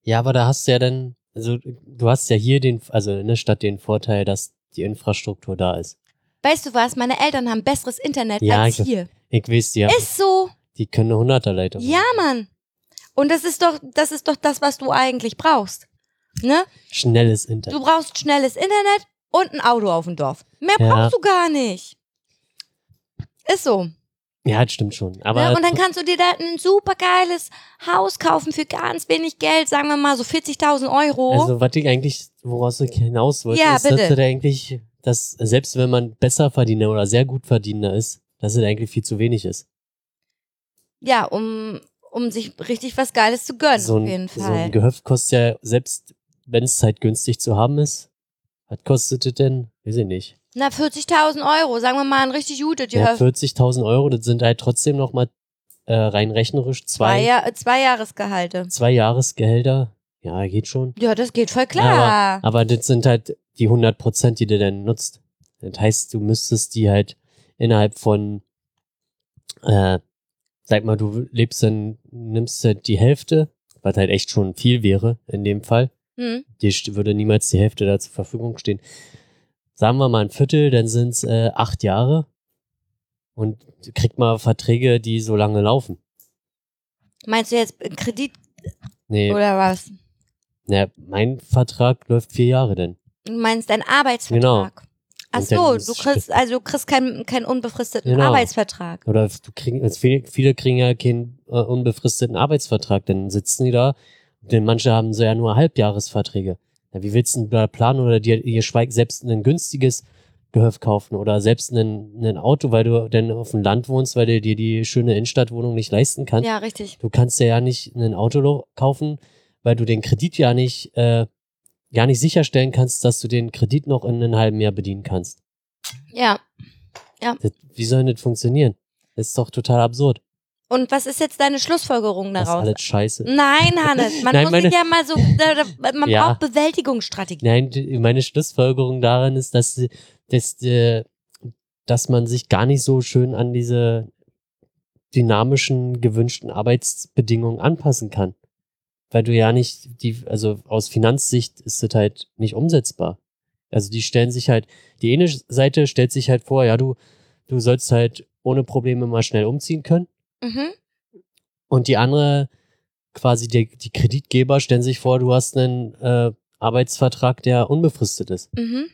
Ja, aber da hast du ja dann, also du hast ja hier den, also in der Stadt den Vorteil, dass die Infrastruktur da ist. Weißt du was? Meine Eltern haben besseres Internet Ja, als ich- hier. Ich weiß, die, haben- Ist so. die können eine Hunderterleitung. Ja, Mann. Und das ist doch, das ist doch das, was du eigentlich brauchst. Ne? Schnelles Internet. Du brauchst schnelles Internet und ein Auto auf dem Dorf. Mehr Ja. brauchst du gar nicht. Ist so. Ja, das stimmt schon. Aber ne? Und dann kannst du dir da ein super geiles Haus kaufen für ganz wenig Geld, sagen wir mal so 40.000 Euro. Also, was ich eigentlich, woraus ich hinaus wollte, Ja, ist, dass bitte. das eigentlich, dass selbst wenn man besser Verdiener oder sehr gut Verdienender ist, dass es eigentlich viel zu wenig ist. ja, um, um sich richtig was Geiles zu gönnen, So auf jeden ein, so Fall. ein Gehöft kostet ja, selbst wenn es halt günstig zu haben ist, was kostet es denn? Weiß ich nicht. Na, 40.000 Euro, sagen wir mal ein richtig gutes Ja, Gehöft. 40.000 Euro, das sind halt trotzdem noch mal äh, rein rechnerisch zwei, zwei, ja zwei Jahresgehalte. zwei Jahresgehälter. Ja, geht schon. Ja, das geht voll klar. Aber, aber das sind halt die 100 Prozent, die du dann nutzt. Das heißt, du müsstest die halt innerhalb von, äh, sag mal, du lebst dann, nimmst halt die Hälfte, was halt echt schon viel wäre in dem Fall. hm. Dir st- würde niemals die Hälfte da zur Verfügung stehen. Sagen wir mal ein Viertel, dann sind es äh, acht Jahre und kriegt mal Verträge, die so lange laufen. Meinst du jetzt Kredit Nee, oder was? na, mein Vertrag läuft vier Jahre denn. Du meinst dein Arbeitsvertrag. Ach Und dann so, du kriegst, also du kriegst keinen, keinen unbefristeten Genau. Arbeitsvertrag. Oder du kriegen, also viele, viele kriegen ja keinen äh, unbefristeten Arbeitsvertrag, dann sitzen die da, denn manche haben so ja nur Halbjahresverträge. Ja, wie willst du denn da planen oder dir, ihr schweigt selbst ein günstiges Gehöft kaufen oder selbst ein, Auto, weil du dann auf dem Land wohnst, weil du dir die schöne Innenstadtwohnung nicht leisten kannst. Ja, richtig. Du kannst dir ja nicht ein Auto kaufen, weil du den Kredit ja nicht, äh, ja nicht sicherstellen kannst, dass du den Kredit noch in einem halben Jahr bedienen kannst. Ja. Das, wie soll denn das funktionieren? Das ist doch total absurd. Und was ist jetzt deine Schlussfolgerung Das ist daraus? alles scheiße. Nein, Hannes, man Nein, muss sich ja mal so, man Ja. braucht Bewältigungsstrategien. Nein, meine Schlussfolgerung daran ist, dass, dass, äh, dass man sich gar nicht so schön an diese dynamischen, gewünschten Arbeitsbedingungen anpassen kann. Weil du ja nicht, die, also aus Finanzsicht ist das halt nicht umsetzbar. Also die stellen sich halt, die eine Seite stellt sich halt vor, ja, du, du sollst halt ohne Probleme mal schnell umziehen können. Mhm. Und die andere, quasi die, die Kreditgeber stellen sich vor, du hast einen äh, Arbeitsvertrag, der unbefristet ist. Mhm.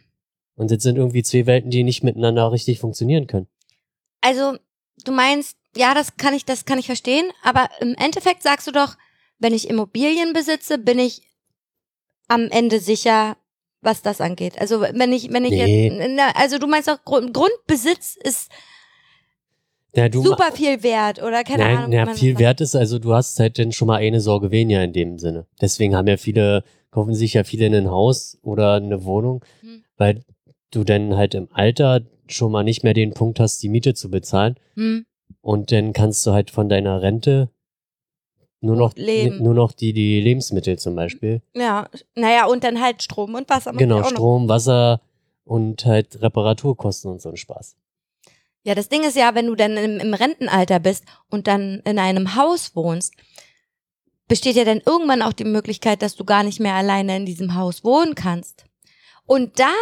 Und jetzt sind irgendwie zwei Welten, die nicht miteinander richtig funktionieren können. Also, du meinst, ja, das kann ich, das kann ich verstehen, aber im Endeffekt sagst du doch, wenn ich Immobilien besitze, bin ich am Ende sicher, was das angeht. Also, wenn ich, wenn ich Nee. jetzt, also du meinst doch, Grund, Grundbesitz ist Na, du super viel wert, oder keine Nein, Ahnung. das viel wert ist, also du hast halt dann schon mal eine Sorge weniger in dem Sinne. Deswegen haben ja viele, kaufen sich ja viele ein Haus oder eine Wohnung, Hm. weil du dann halt im Alter schon mal nicht mehr den Punkt hast, die Miete zu bezahlen. Hm. Und dann kannst du halt von deiner Rente nur noch, leben. nur noch die, die Lebensmittel zum Beispiel. Ja, naja, und dann halt Strom und Wasser. Genau, auch noch- Strom, Wasser und halt Reparaturkosten und so ein Spaß. Ja, das Ding ist ja, wenn du dann im, im Rentenalter bist und dann in einem Haus wohnst, besteht ja dann irgendwann auch die Möglichkeit, dass du gar nicht mehr alleine in diesem Haus wohnen kannst. Und da,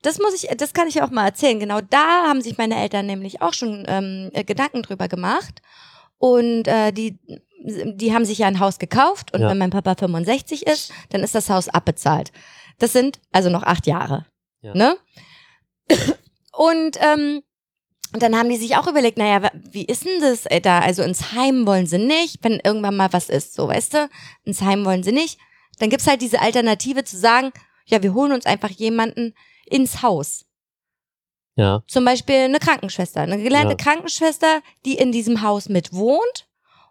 das muss ich, das kann ich ja auch mal erzählen. Genau da haben sich meine Eltern nämlich auch schon ähm, äh, Gedanken drüber gemacht. Und äh, die, die haben sich ja ein Haus gekauft und Ja. wenn mein Papa 65 ist, dann ist das Haus abbezahlt. Das sind also noch acht Jahre. Ja. Ne? Und ähm, und dann haben die sich auch überlegt, naja, wie ist denn das ey, da? Also ins Heim wollen sie nicht, wenn irgendwann mal was ist, so weißt du, ins Heim wollen sie nicht. Dann gibt's halt diese Alternative zu sagen, ja, wir holen uns einfach jemanden ins Haus. Ja, Zum Beispiel eine Krankenschwester, eine gelernte Ja. Krankenschwester, die in diesem Haus mit wohnt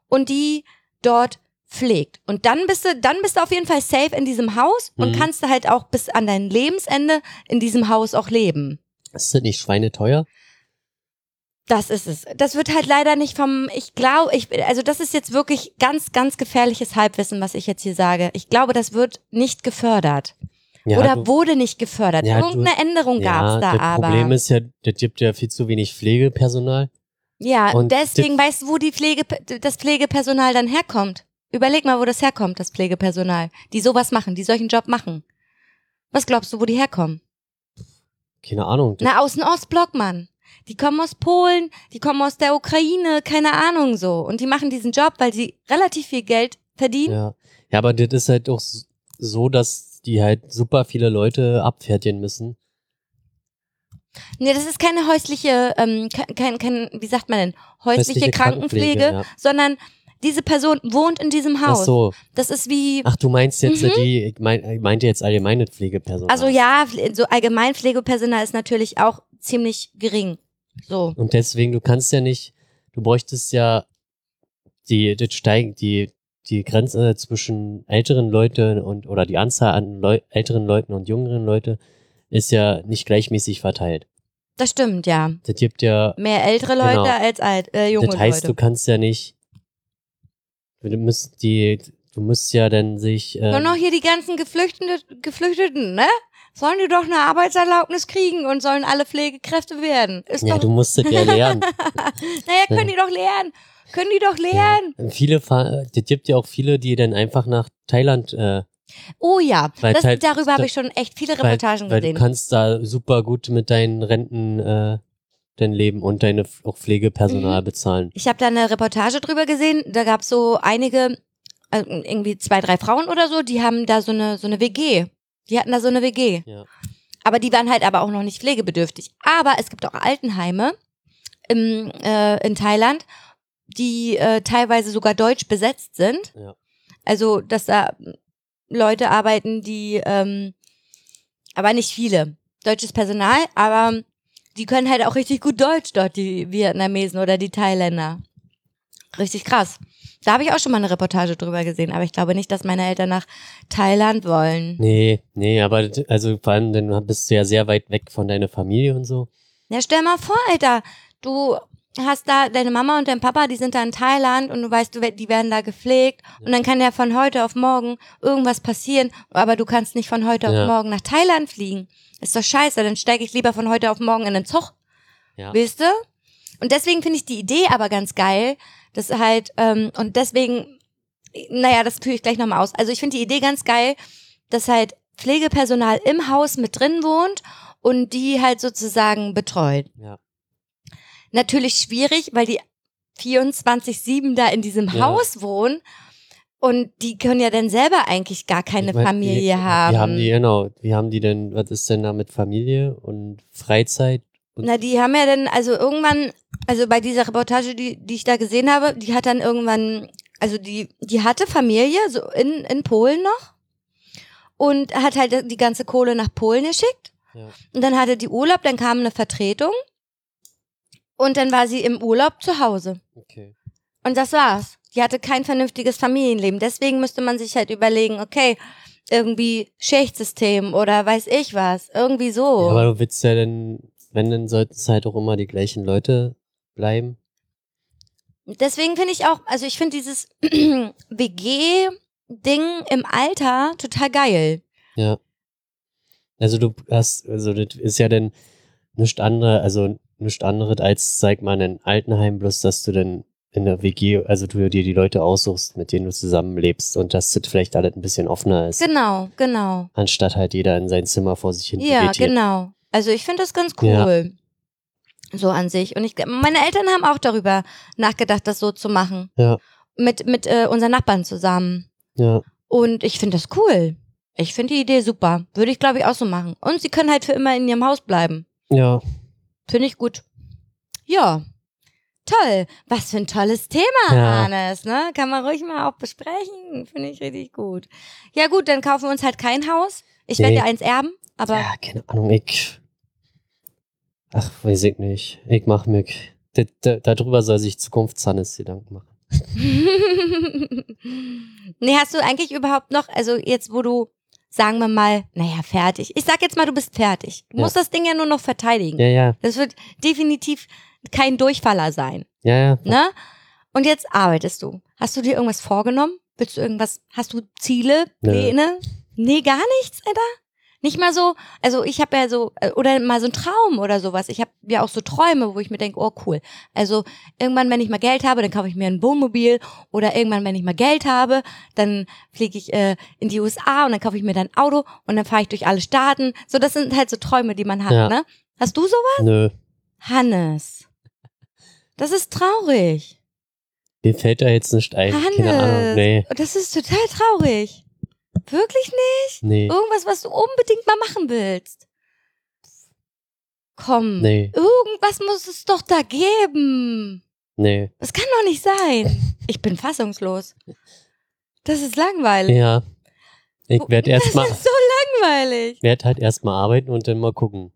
und die dort pflegt. Und dann bist du, dann bist du auf jeden Fall safe in diesem Haus und Mhm. kannst du halt auch bis an dein Lebensende in diesem Haus auch leben. ist das nicht schweineteuer? Das ist es. Das wird halt leider nicht vom, ich glaube, ich, also das ist jetzt wirklich ganz, ganz gefährliches Halbwissen, was ich jetzt hier sage. Ich glaube, das wird nicht gefördert. Ja, Oder du- wurde nicht gefördert. Ja, du- Irgendeine Änderung ja, gab's da das aber. Problem ist ja, das gibt ja viel zu wenig Pflegepersonal. ja, und deswegen weißt du, wo die Pflege, das Pflegepersonal dann herkommt. Überleg mal, wo das herkommt, das Pflegepersonal. Die sowas machen, die solchen Job machen. Was glaubst du, wo die herkommen? Keine Ahnung. Das, Na, aus dem Ostblock, Mann. Die kommen aus Polen, die kommen aus der Ukraine, keine Ahnung so. Und die machen diesen Job, weil sie relativ viel Geld verdienen. ja. ja, aber das ist halt auch so, dass die halt super viele Leute abfertigen müssen. Nee, das ist keine häusliche, ähm, kein, kein, wie sagt man denn, häusliche, Häusliche Krankenpflege, Krankenpflege, ja. sondern diese Person wohnt in diesem Ach Haus. so. Das ist wie, Ach, du meinst jetzt Mhm. die, ich, mein, ich meinte jetzt allgemeine Pflegepersonal. also ja, so Allgemeinpflegepersonal ist natürlich auch ziemlich gering. So. Und deswegen, du kannst ja nicht, du bräuchtest ja die, das steigen, die, die Grenze zwischen älteren Leuten und, oder die Anzahl an Leu älteren Leuten und jüngeren Leute ist ja nicht gleichmäßig verteilt. Das stimmt, ja. Das gibt ja, Mehr ältere Leute Genau. als alt, äh, junge das heißt, Leute. du kannst ja nicht, du müsst die, du musst ja dann sich. Ähm, Und noch hier die ganzen Geflüchteten, Geflüchteten, ne? Sollen die doch eine Arbeitserlaubnis kriegen und sollen alle Pflegekräfte werden. Ist ja, doch, du musst es ja lernen. naja, können die doch lernen. Können die doch lernen. Ja. Viele, es gibt ja auch viele, die dann einfach nach Thailand, äh, Oh ja, Weil das, halt- darüber habe ich schon echt viele weil, Reportagen weil du gesehen. kannst da super gut mit deinen Renten äh, dein Leben und deine auch Mhm. Pflegepersonal bezahlen. Ich habe da eine Reportage drüber gesehen. Da gab es so einige, also irgendwie zwei, drei Frauen oder so, die haben da so eine so eine WG. Die hatten da so eine WG. Ja. Aber die waren halt aber auch noch nicht pflegebedürftig. Aber es gibt auch Altenheime im, äh, in Thailand, die äh, teilweise sogar deutsch besetzt sind. Ja. Also, dass da Leute arbeiten, die, ähm, aber nicht viele. Deutsches Personal, aber die können halt auch richtig gut Deutsch dort, die Vietnamesen oder die Thailänder. Richtig krass. Da habe ich auch schon mal eine Reportage drüber gesehen, aber ich glaube nicht, dass meine Eltern nach Thailand wollen. Nee, nee, aber also vor allem, dann bist du ja sehr weit weg von deiner Familie und so. Ja, stell mal vor, Alter, du hast da deine Mama und dein Papa, die sind da in Thailand und du weißt, du, die werden da gepflegt und dann kann ja von heute auf morgen irgendwas passieren, aber du kannst nicht von heute Ja. auf morgen nach Thailand fliegen. Ist doch scheiße, dann steige ich lieber von heute auf morgen in den Zug. Ja. Weißt du? Und deswegen finde ich die Idee aber ganz geil, dass halt, ähm, und deswegen, naja, das führe ich gleich nochmal aus. Also ich finde die Idee ganz geil, dass halt Pflegepersonal im Haus mit drin wohnt und die halt sozusagen betreut. Ja. Natürlich schwierig, weil die 24-7 da in diesem Ja. Haus wohnen und die können ja dann selber eigentlich gar keine Ich mein, Familie wie, haben. Wie haben die, genau, wie haben die denn, was ist denn da mit Familie und Freizeit? Na, die haben ja dann, also irgendwann, also bei dieser Reportage, die, die ich da gesehen habe, die hat dann irgendwann, also die, die hatte Familie, so in, in Polen noch. Und hat halt die ganze Kohle nach Polen geschickt. Ja. Und dann hatte die Urlaub, dann kam eine Vertretung. Und dann war sie im Urlaub zu Hause. okay. Und das war's. Die hatte kein vernünftiges Familienleben. Deswegen müsste man sich halt überlegen, okay, irgendwie Schichtsystem oder weiß ich was. Irgendwie so. Ja, aber du willst ja dann, wenn, dann sollten es halt auch immer die gleichen Leute bleiben. Deswegen finde ich auch, also ich finde dieses WG-Ding im Alter total geil. Ja. Also du hast, also das ist ja dann nichts anderes, also nichts anderes als, sag mal, ein Altenheim, bloß dass du dann in der WG, also du dir die Leute aussuchst, mit denen du zusammenlebst und dass das vielleicht alles ein bisschen offener ist, Genau, genau. anstatt halt jeder in sein Zimmer vor sich hin Ja, vegetiert. genau. Also ich finde das ganz Ja. cool. So an sich. Und ich, meine Eltern haben auch darüber nachgedacht, das so zu machen. Ja. Mit, mit äh, unseren Nachbarn zusammen. Ja, Und ich finde das cool. Ich finde die Idee super. Würde ich, glaube ich, auch so machen. Und sie können halt für immer in ihrem Haus bleiben. ja, Finde ich gut. Ja. Toll. Was für ein tolles Thema, Ja. Hannes, ne? Kann man ruhig mal auch besprechen. Finde ich richtig gut. Ja, gut, dann kaufen wir uns halt kein Haus. Ich Nee. werde ja eins erben, aber ja, keine Ahnung, ich, ach, weiß ich nicht, ich mach mir, da- da- darüber soll sich Zukunftshannes Gedanken machen. nee, hast du eigentlich überhaupt noch, also jetzt, wo du, sagen wir mal, naja, fertig. Ich sag jetzt mal, du bist fertig. Du Ja. musst das Ding ja nur noch verteidigen. Ja, ja, Das wird definitiv kein Durchfaller sein. ja, ja, Ne? Und jetzt arbeitest du. Hast du dir irgendwas vorgenommen? Willst du irgendwas, hast du Ziele. Pläne? Nee, gar nichts, Alter? Nicht mal so, also ich habe ja so, äh, oder mal so ein Traum oder sowas. Ich habe ja auch so Träume, wo ich mir denke, oh cool. Also irgendwann, wenn ich mal Geld habe, dann kaufe ich mir ein Wohnmobil. Oder irgendwann, wenn ich mal Geld habe, dann fliege ich äh, in die USA und dann kaufe ich mir dann ein Auto und dann fahre ich durch alle Staaten. So, das sind halt so Träume, die man hat, Ja. ne? Hast du sowas? nö. Hannes. Das ist traurig. Mir fällt da jetzt nicht ein. Keine Ahnung. Hannes. Nee, Das ist total traurig. Wirklich nicht? nee, Irgendwas, was du unbedingt mal machen willst. Komm. nee, Irgendwas muss es doch da geben. nee. Das kann doch nicht sein. Ich bin fassungslos. Das ist langweilig. Ja. Ich werde das erstmal, ist so langweilig. werde halt erstmal arbeiten und dann mal gucken.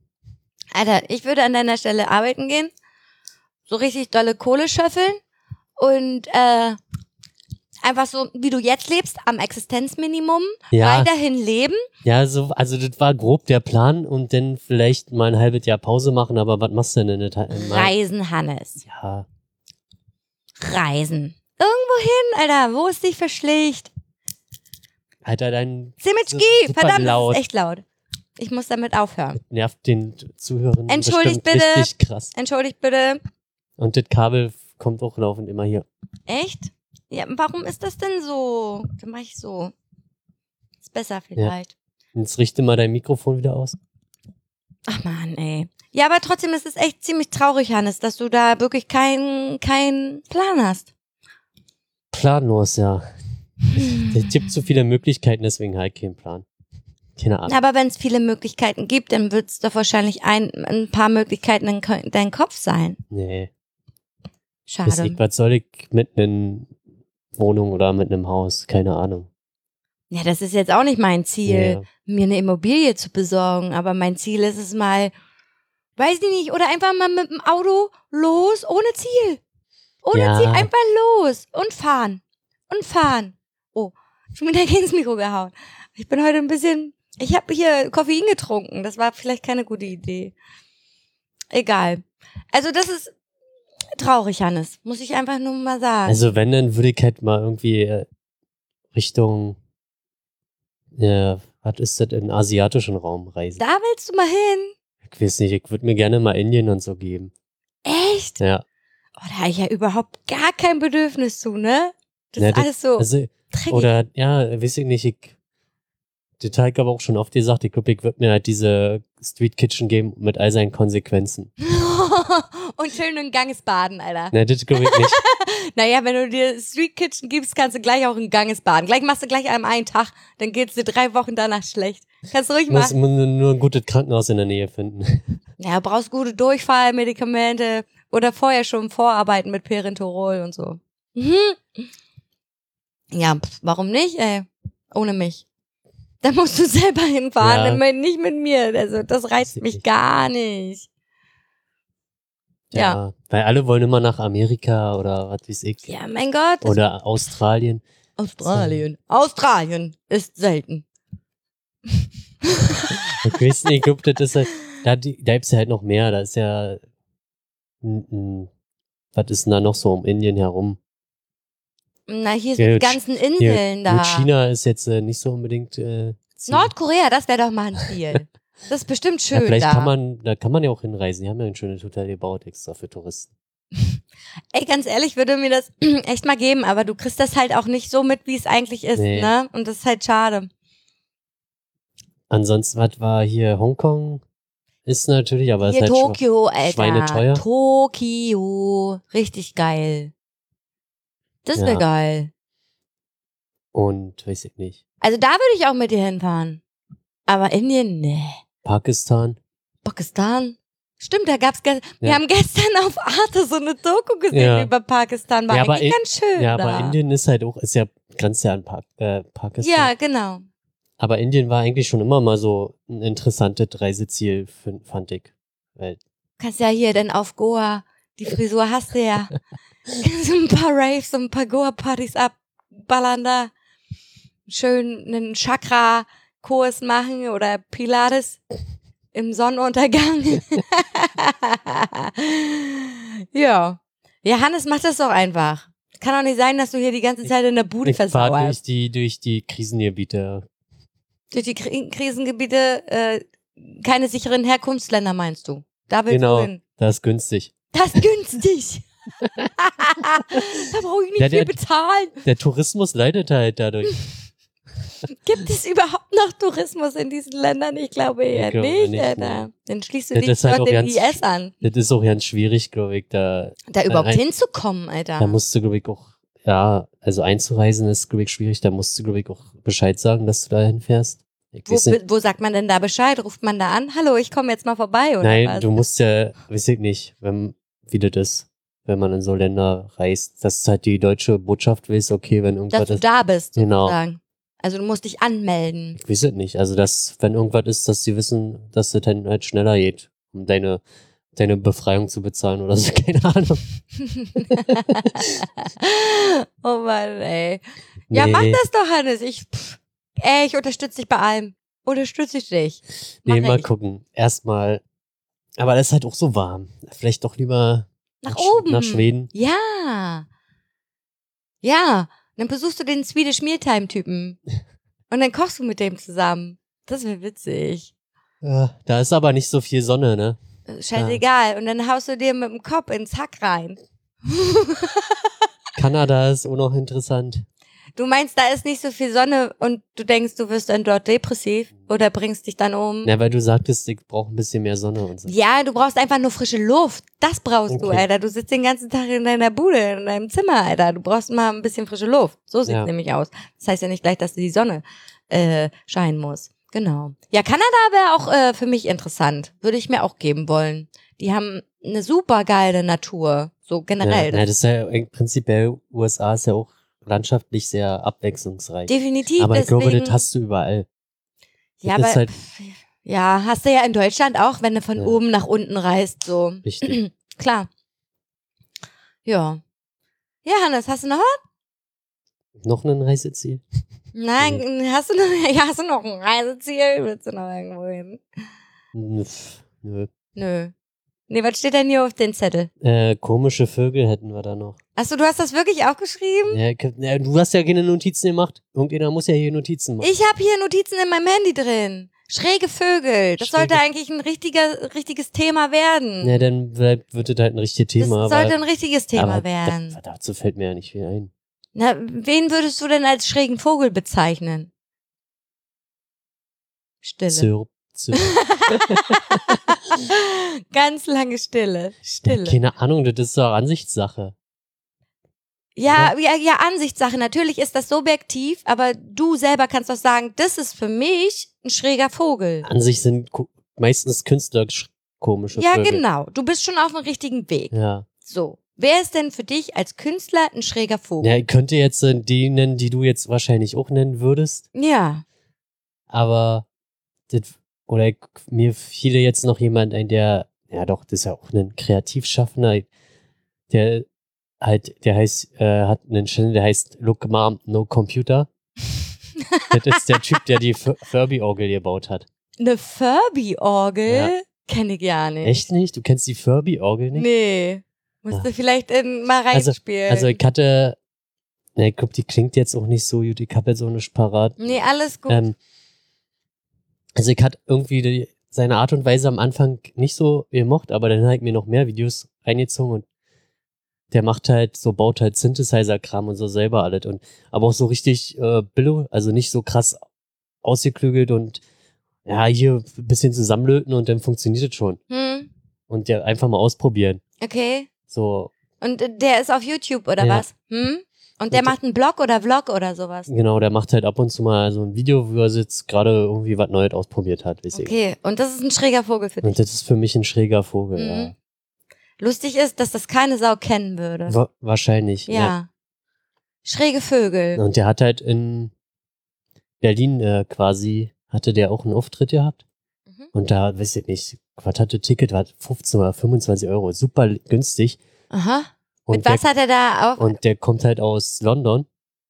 Alter, ich würde an deiner Stelle arbeiten gehen, so richtig dolle Kohle schöffeln und äh, einfach so, wie du jetzt lebst, am Existenzminimum, Ja, weiterhin leben. ja, so, also das war grob der Plan und dann vielleicht mal ein halbes Jahr Pause machen, aber was machst du denn in der Mai? Reisen, Hannes. Ja, Reisen. Irgendwo hin, Alter, wo es dich verschlägt. Alter, dein Simitschki, verdammt, laut. das ist echt laut. Ich muss damit aufhören. nervt den Zuhörern Entschuldigt bitte. richtig krass. Entschuldigt bitte. Und das Kabel kommt auch laufend immer hier. Echt? Ja, warum ist das denn so? Dann mach ich so. Ist besser vielleicht. Jetzt richte mal dein Mikrofon wieder aus. Ach man, ey. Ja, aber trotzdem ist es echt ziemlich traurig, Hannes, dass du da wirklich keinen keinen Plan hast. Planlos, ja. Es gibt zu viele Möglichkeiten, deswegen halt keinen Plan. Keine Ahnung. Aber wenn es viele Möglichkeiten gibt, dann wird es doch wahrscheinlich ein, ein paar Möglichkeiten in dein Kopf sein. Nee. Schade. ich, was soll ich mit einer Wohnung oder mit einem Haus? Keine Ahnung. Ja, das ist jetzt auch nicht mein Ziel, Ja. mir eine Immobilie zu besorgen, aber mein Ziel ist es mal, weiß ich nicht, oder einfach mal mit dem Auto los, ohne Ziel. Ohne Ja. Ziel, einfach los und fahren. Und fahren. Oh, schon wieder ins Mikro gehauen. Ich bin heute ein bisschen, ich habe hier Koffein getrunken, das war vielleicht keine gute Idee. Egal. Also das ist traurig, Hannes, muss ich einfach nur mal sagen. Also wenn, dann würde ich halt mal irgendwie äh, Richtung, ja, was ist das, in den asiatischen Raum reisen. da willst du mal hin? Ich weiß nicht, ich würde mir gerne mal Indien und so geben. Echt? Ja. Oh, da habe ich ja überhaupt gar kein Bedürfnis zu, ne? Das Ja, ist alles so Also, dreckig. oder, ja, weiß ich nicht, ich, ich aber auch schon oft gesagt, ich glaube, ich würde mir halt diese Street Kitchen geben mit all seinen Konsequenzen. Und schön in Ganges baden, Alter. Ne, das glaube ich nicht. Naja, wenn du dir Street Kitchen gibst, kannst du gleich auch in Ganges baden. Gleich machst du gleich am einen Tag, dann geht's dir drei Wochen danach schlecht. Kannst du ruhig muss, machen. muss nur ein gutes Krankenhaus in der Nähe finden. Ja, brauchst gute Durchfallmedikamente oder vorher schon vorarbeiten mit Perintorol und so. Mhm. Ja, pf, warum nicht, ey? Ohne mich. Da musst du selber hinfahren, Ja. nicht mit mir. Also, das reizt mich gar nicht. Ja. Weil alle wollen immer nach Amerika oder was weiß ich. Ja, mein Gott. Oder Australien. Australien. Australien ist selten. Ich weiß nicht, ich das ist halt, da, da gibt's ja halt noch mehr. Da ist ja, n- n- was ist denn da noch so um Indien herum? Na, hier Ja, sind die ganzen Hier, Inseln da. Gut, China ist jetzt äh, nicht so unbedingt. Äh. Nordkorea, das wäre doch mal ein Ziel. Das ist bestimmt schön ja, vielleicht da. kann man, da kann man ja auch hinreisen. Die haben ja ein schönes Hotel gebaut extra für Touristen. Ey, ganz ehrlich, würde mir das echt mal geben, aber du kriegst das halt auch nicht so mit, wie es eigentlich ist, Nee. ne? Und das ist halt schade. Ansonsten, was war hier Hongkong? Ist natürlich, aber ist Hier halt Tokio, Alter. schweineteuer. Tokio. Richtig geil. Das wäre Ja. geil. und weiß ich nicht. Also da würde ich auch mit dir hinfahren. Aber Indien, nee. Pakistan. Pakistan. Stimmt, da gab's gestern. Wir Ja. haben gestern auf Arte so eine Doku gesehen Ja. über Pakistan. War Ja, eigentlich ganz schön. Ja, da. aber Indien ist halt auch, ist ja, grenzt ja an pa äh, Pakistan. Ja, genau. Aber Indien war eigentlich schon immer mal so ein interessantes Reiseziel, fand ich. Weil, Kannst ja hier denn auf Goa, die Frisur hast du ja. Du ein paar Raves und ein paar Goa-Partys abballern da. Schön einen Chakra-Kurs machen oder Pilates im Sonnenuntergang. ja. Ja, Hannes, mach das doch einfach. Kann doch nicht sein, dass du hier die ganze Zeit in der Bude ich fahre durch versauerst. die, durch die Krisengebiete. Durch die Kri Krisengebiete, äh, keine sicheren Herkunftsländer meinst du? Da willst Genau. du hin. Das ist günstig. Das ist günstig. da brauche ich nicht Ja, viel der- bezahlen. Der Tourismus leidet halt dadurch. Gibt es überhaupt noch Tourismus in diesen Ländern? Ich glaube eher glaube nicht, nicht, Alter. Dann schließt du Ja, dich das ist halt den ganz- IS an. Das ist auch ganz schwierig, glaube ich. Da, Da überhaupt ein- hinzukommen, Alter. da musst du, glaube ich, auch, ja, also einzureisen ist, glaube ich, schwierig. Da musst du, glaube ich, auch Bescheid sagen, dass du da hinfährst. Wo, wo sagt man denn da Bescheid? Ruft man da an? Hallo, ich komme jetzt mal vorbei, oder Nein, was? du musst ja, weiß ich nicht, wenn, wie das ist, wenn man in so Länder reist, dass halt die deutsche Botschaft weiß, okay, wenn irgendwas Dass du da bist, Genau. sozusagen. Also du musst dich anmelden. Ich weiß es nicht. Also, dass, wenn irgendwas ist, dass sie wissen, dass es dann halt schneller geht, um deine, deine Befreiung zu bezahlen oder so, keine Ahnung. oh Mann, ey. Ja, mach Nee. das doch, Hannes. Ich, pff, ey, ich unterstütze dich bei allem. Unterstütze ich dich. Nee, Mach mal ich. gucken. Erstmal. Aber das ist halt auch so warm. Vielleicht doch lieber Nach Sch- oben. Nach Schweden. Ja. Ja. Dann besuchst du den Swedish Mealtime-Typen. Und Und dann kochst du mit dem zusammen. Das wäre witzig. Ja, da ist aber nicht so viel Sonne, ne? Scheißegal. Und dann haust du dir mit dem Kopf ins Hack rein. Kanada ist auch noch interessant. Du meinst, da ist nicht so viel Sonne und du denkst, du wirst dann dort depressiv oder bringst dich dann um? Ja, weil du sagtest, ich brauche ein bisschen mehr Sonne und so. Ja, du brauchst einfach nur frische Luft. Das brauchst du, Okay. Alter. Du sitzt den ganzen Tag in deiner Bude, in deinem Zimmer, Alter. Du brauchst mal ein bisschen frische Luft. So sieht's Ja. nämlich aus. Das heißt ja nicht gleich, dass die Sonne äh, scheinen muss. Genau. Ja, Kanada wäre auch äh, für mich interessant. Würde ich mir auch geben wollen. Die haben eine super geile Natur. So Ja, generell. ja, das ist ja prinzipiell, USA ist ja auch landschaftlich sehr abwechslungsreich. Definitiv. aber ich glaube, das hast du überall. ja, das aber, halt ja, hast du ja in Deutschland auch, wenn du von Ja. oben nach unten reist, so. wichtig. Klar. Ja. Ja, Hannes, hast du noch was? noch ein Reiseziel? Nein, hast du noch, ja, hast du noch ein Reiseziel? Willst du noch irgendwo hin? Nö. Nö. Nee, was steht denn hier auf den Zettel? Äh, komische Vögel hätten wir da noch. Achso, du hast das wirklich auch geschrieben? Ja, du hast ja keine Notizen gemacht. Irgendjemand muss ja hier Notizen machen. Ich habe hier Notizen in meinem Handy drin. Schräge Vögel. Das Schräge- sollte eigentlich ein richtiger, richtiges Thema werden. ja, dann bleibt, wird das halt ein richtiges Thema. das sollte aber, ein richtiges Thema werden. Da, dazu fällt mir ja nicht viel ein. Na, wen würdest du denn als schrägen Vogel bezeichnen? Stille. Zirp, zirp. Ganz lange Stille. Ja, Stille. keine Ahnung, das ist doch Ansichtssache. Ja, ja, ja, Ansichtssache. Natürlich ist das subjektiv, aber du selber kannst doch sagen, das ist für mich ein schräger Vogel. An sich sind meistens Künstler sch- komische Ja, Vögel. genau. Du bist schon auf dem richtigen Weg. Ja. So. Wer ist denn für dich als Künstler ein schräger Vogel? ja, ich könnte jetzt äh, die nennen, die du jetzt wahrscheinlich auch nennen würdest, Ja. aber das, oder mir fiele jetzt noch jemand ein, der, ja doch, das ist ja auch ein Kreativschaffender, der halt, der heißt, äh, hat einen Channel, der heißt Look Mom, No Computer. das ist der Typ, der die Fur- Furby-Orgel gebaut hat. Eine Furby-Orgel? Ja. Kenne ich gar nicht. Echt nicht? Du kennst die Furby-Orgel nicht? Nee. Musst du vielleicht in, mal Also- reinspielen. Also ich hatte, ne, ich glaube, die klingt jetzt auch nicht so gut, ich habe jetzt auch nicht parat. nee, alles gut. Ähm, also ich hatte irgendwie die, seine Art und Weise am Anfang nicht so gemocht, aber dann habe ich mir noch mehr Videos reingezogen und der macht halt so, baut halt Synthesizer-Kram und so selber alles und aber auch so richtig äh, billo, also nicht so krass ausgeklügelt und ja, hier ein bisschen zusammenlöten und dann funktioniert es schon. hm? Und der einfach mal ausprobieren. Okay. So, Und äh, der ist auf YouTube oder Ja. was? Hm? Und der Und- macht einen Blog oder Vlog oder sowas. genau, der macht halt ab und zu mal so ein Video, wo er jetzt gerade irgendwie was Neues ausprobiert hat. Weiß ich. Okay, und das ist ein schräger Vogel für dich. Und das ist für mich ein schräger Vogel, Mhm. ja. Lustig ist, dass das keine Sau kennen würde. Wa wahrscheinlich, ja. ja. Schräge Vögel. Und der hat halt in Berlin äh, quasi, hatte der auch einen Auftritt gehabt. Mhm. Und da, weiß ich nicht, was hatte Ticket, war 15 oder 25 Euro, super günstig. Aha. Und, Mit was der, hat er da auch? und der kommt halt aus London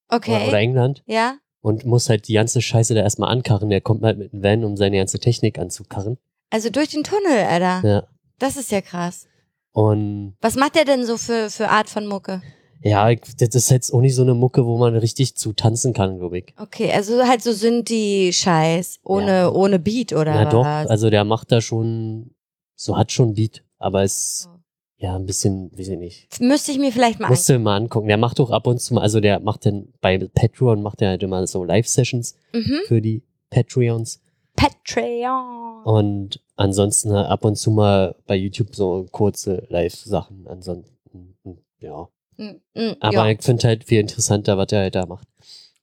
Okay. oder, oder England ja. und muss halt die ganze Scheiße da erstmal ankarren. Der kommt halt mit einem Van, um seine ganze Technik anzukarren. Also durch den Tunnel, Alter. Ja. Das ist ja krass. Und Was macht der denn so für, für Art von Mucke? ja, das ist jetzt auch nicht so eine Mucke, wo man richtig zu tanzen kann, glaube ich. Okay, also halt so Synthi-Scheiß. Ohne, Ja. ohne Beat oder Na was? doch, also der macht da schon, so hat schon Beat, aber ist Oh. Ja ein bisschen, weiß ich nicht. Das müsste ich mir vielleicht mal Musst du mal angucken. Der macht doch ab und zu mal, also der macht dann bei Patreon, macht er halt immer so Live-Sessions Mhm. für die Patreons. Patreon. Und ansonsten ab und zu mal bei YouTube so kurze Live-Sachen. Ansonsten, ja. Mm, Aber ja. ich finde halt viel interessanter, was er halt da macht.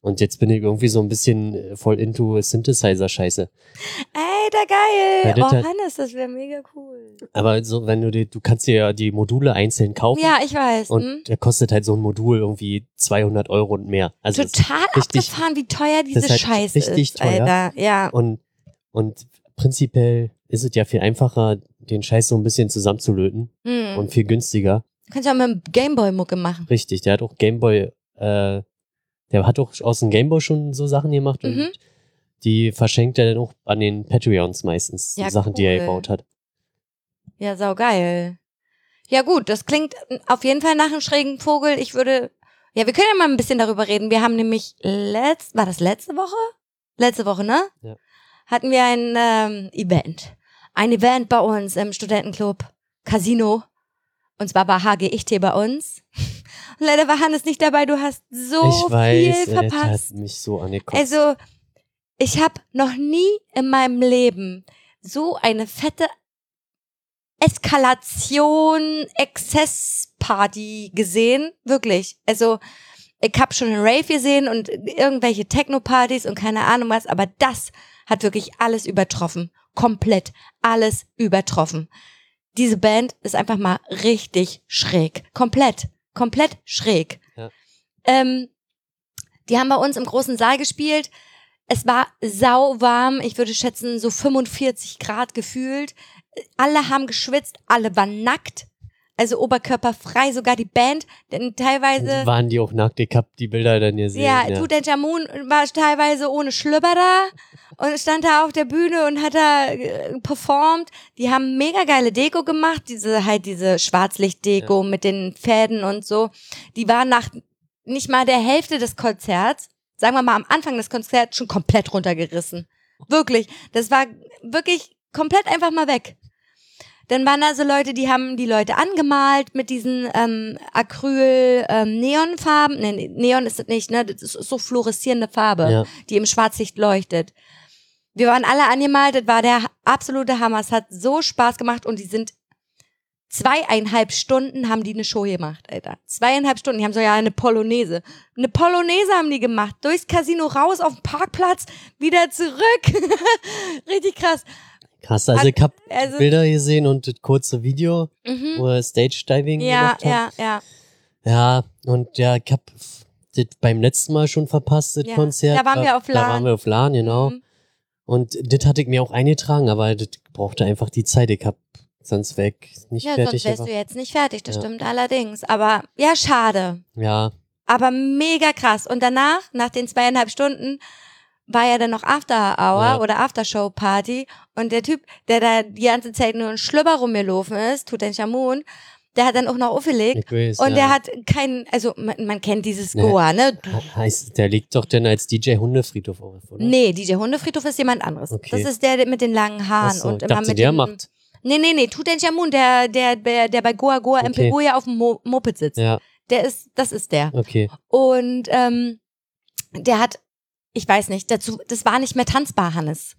Und jetzt bin ich irgendwie so ein bisschen äh, voll into Synthesizer-Scheiße. Alter, geil. Oh, Hannes, das wäre mega cool. Aber so, wenn du die, du kannst dir ja die Module einzeln kaufen. Ja, ich weiß. Und hm? der kostet halt so ein Modul irgendwie 200 Euro und mehr. Also Total richtig- abgefahren, wie teuer diese halt Scheiße richtig ist, teuer. Alter. Ja. und, und prinzipiell ist es ja viel einfacher, den Scheiß so ein bisschen zusammenzulöten Hm. und viel günstiger. Du kannst ja auch mit dem Gameboy-Mucke machen. Richtig, der hat auch Gameboy, äh, der hat auch aus dem Gameboy schon so Sachen gemacht Mhm. und die verschenkt er dann auch an den Patreons meistens, Ja, die Sachen, die er cool. gebaut hat. Ja, saugeil. Ja gut, das klingt auf jeden Fall nach einem schrägen Vogel. Ich würde, ja, wir können ja mal ein bisschen darüber reden. Wir haben nämlich letzt, war das letzte Woche? letzte Woche, ne? Ja. Hatten wir ein ähm, Event. Ein Event bei uns im Studentenclub Casino. Und zwar war HGIT bei uns. Und leider war Hannes nicht dabei. Du hast so ich weiß, viel ey, verpasst. hat mich so angekotzt. Also, ich habe noch nie in meinem Leben so eine fette Eskalation, Exzessparty gesehen. Wirklich. Also, ich habe schon einen Rave gesehen und irgendwelche Techno-Partys und keine Ahnung was, aber das hat wirklich alles übertroffen. Komplett alles übertroffen. Diese Band ist einfach mal richtig schräg. Komplett. Komplett schräg. Ja. Ähm, die haben bei uns im großen Saal gespielt. Es war sauwarm. Ich würde schätzen, so 45 Grad gefühlt. Alle haben geschwitzt. Alle waren nackt. Also oberkörperfrei, sogar die Band, denn teilweise. Waren die auch nackt? Ich hab die Bilder dann gesehen. Ja, ja. Tutanchamun war teilweise ohne Schlüpper da und stand da auf der Bühne und hat da äh, performt. Die haben mega geile Deko gemacht, diese halt diese Schwarzlichtdeko mit den Fäden und so. Die war nach nicht mal der Hälfte des Konzerts, sagen wir mal am Anfang des Konzerts schon komplett runtergerissen. Wirklich, das war wirklich komplett einfach mal weg. Dann waren da so Leute, die haben die Leute angemalt mit diesen ähm, Acryl ähm, Neonfarben. Nee, Neon ist das nicht, ne? Das ist so fluoreszierende Farbe, Ja. die im Schwarzlicht leuchtet. Wir waren alle angemalt, das war der absolute Hammer. Es hat so Spaß gemacht und die sind zweieinhalb Stunden haben die eine Show gemacht, Alter. Zweieinhalb Stunden. Die haben so ja eine Polonaise. Eine Polonaise haben die gemacht. Durchs Casino raus auf den Parkplatz, wieder zurück. Richtig krass. Krass, also ich hab Also, Bilder gesehen und das kurze Video, mhm. wo er Stage Diving Ja, gemacht hat. ja, ja. Ja, und ja, ich hab das beim letzten Mal schon verpasst, das Ja, Konzert. da waren wir auf Da LAN. waren wir auf LAN, genau. Mhm. Und das hatte ich mir auch eingetragen, aber das brauchte einfach die Zeit. Ich hab sonst weg nicht Ja, fertig. sonst wärst einfach. du jetzt nicht fertig, das Ja. stimmt allerdings. Aber ja, schade. Ja, Aber mega krass. Und danach, nach den zweieinhalb Stunden, war ja dann noch After Hour Ja. oder After Show Party. Und der Typ, der da die ganze Zeit nur ein Schlüpper rumgelaufen ist, Tutanchamun, der hat dann auch noch aufgelegt. weiß. Und ja. der hat keinen, also man, man kennt dieses. Goa, ne? He- Heißt, der liegt doch denn als DJ Hundefriedhof auf, oder? Nee, DJ Hundefriedhof ist jemand anderes. Okay. Das ist der mit den langen Haaren so, und immer dachte, mit der macht. Nee, nee, nee, Tutanchamun, der, der, der, der bei Goa Goa Okay. Ja auf dem Mo Moped sitzt. Ja, Der ist, das ist der. okay. Und ähm, der hat, ich weiß nicht, dazu, das war nicht mehr tanzbar, Hannes.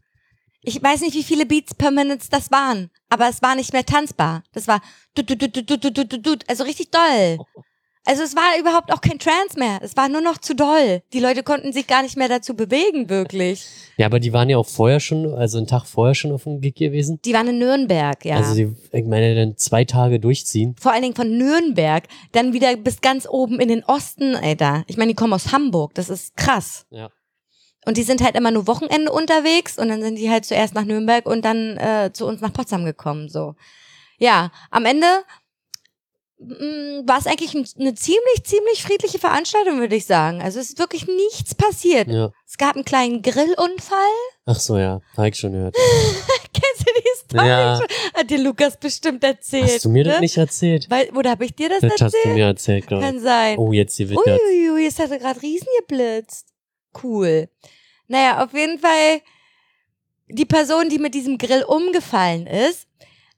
Ich weiß nicht, wie viele Beats per Minute das waren, aber es war nicht mehr tanzbar. Das war du, du, du, du, du, du, du, du, du, also richtig doll. Also es war überhaupt auch kein Trance mehr. Es war nur noch zu doll. Die Leute konnten sich gar nicht mehr dazu bewegen, wirklich. Ja, aber die waren ja auch vorher schon, also einen Tag vorher schon auf dem Gig gewesen. Die waren in Nürnberg, ja. Also die, ich meine, dann zwei Tage durchziehen. Vor allen Dingen von Nürnberg, dann wieder bis ganz oben in den Osten, Alter. Ich meine, die kommen aus Hamburg, das ist krass. Ja. Und die sind halt immer nur Wochenende unterwegs und dann sind die halt zuerst nach Nürnberg und dann äh, zu uns nach Potsdam gekommen. So. Ja, am Ende war es eigentlich ein, eine ziemlich, ziemlich friedliche Veranstaltung, würde ich sagen. Also es ist wirklich nichts passiert. Ja. Es gab einen kleinen Grillunfall. Ach so, ja. Hab ich schon gehört. Kennst du die Story Ja. Hat dir Lukas bestimmt erzählt. Hast du mir ne? das nicht erzählt? Weil, oder habe ich dir das, Das hast erzählt? du mir erzählt, glaube ich. Kann sein. Oh, jetzt die Wittert. Uiuiui, es hatte gerade Riesen geblitzt. Cool. Naja, auf jeden Fall, die Person, die mit diesem Grill umgefallen ist,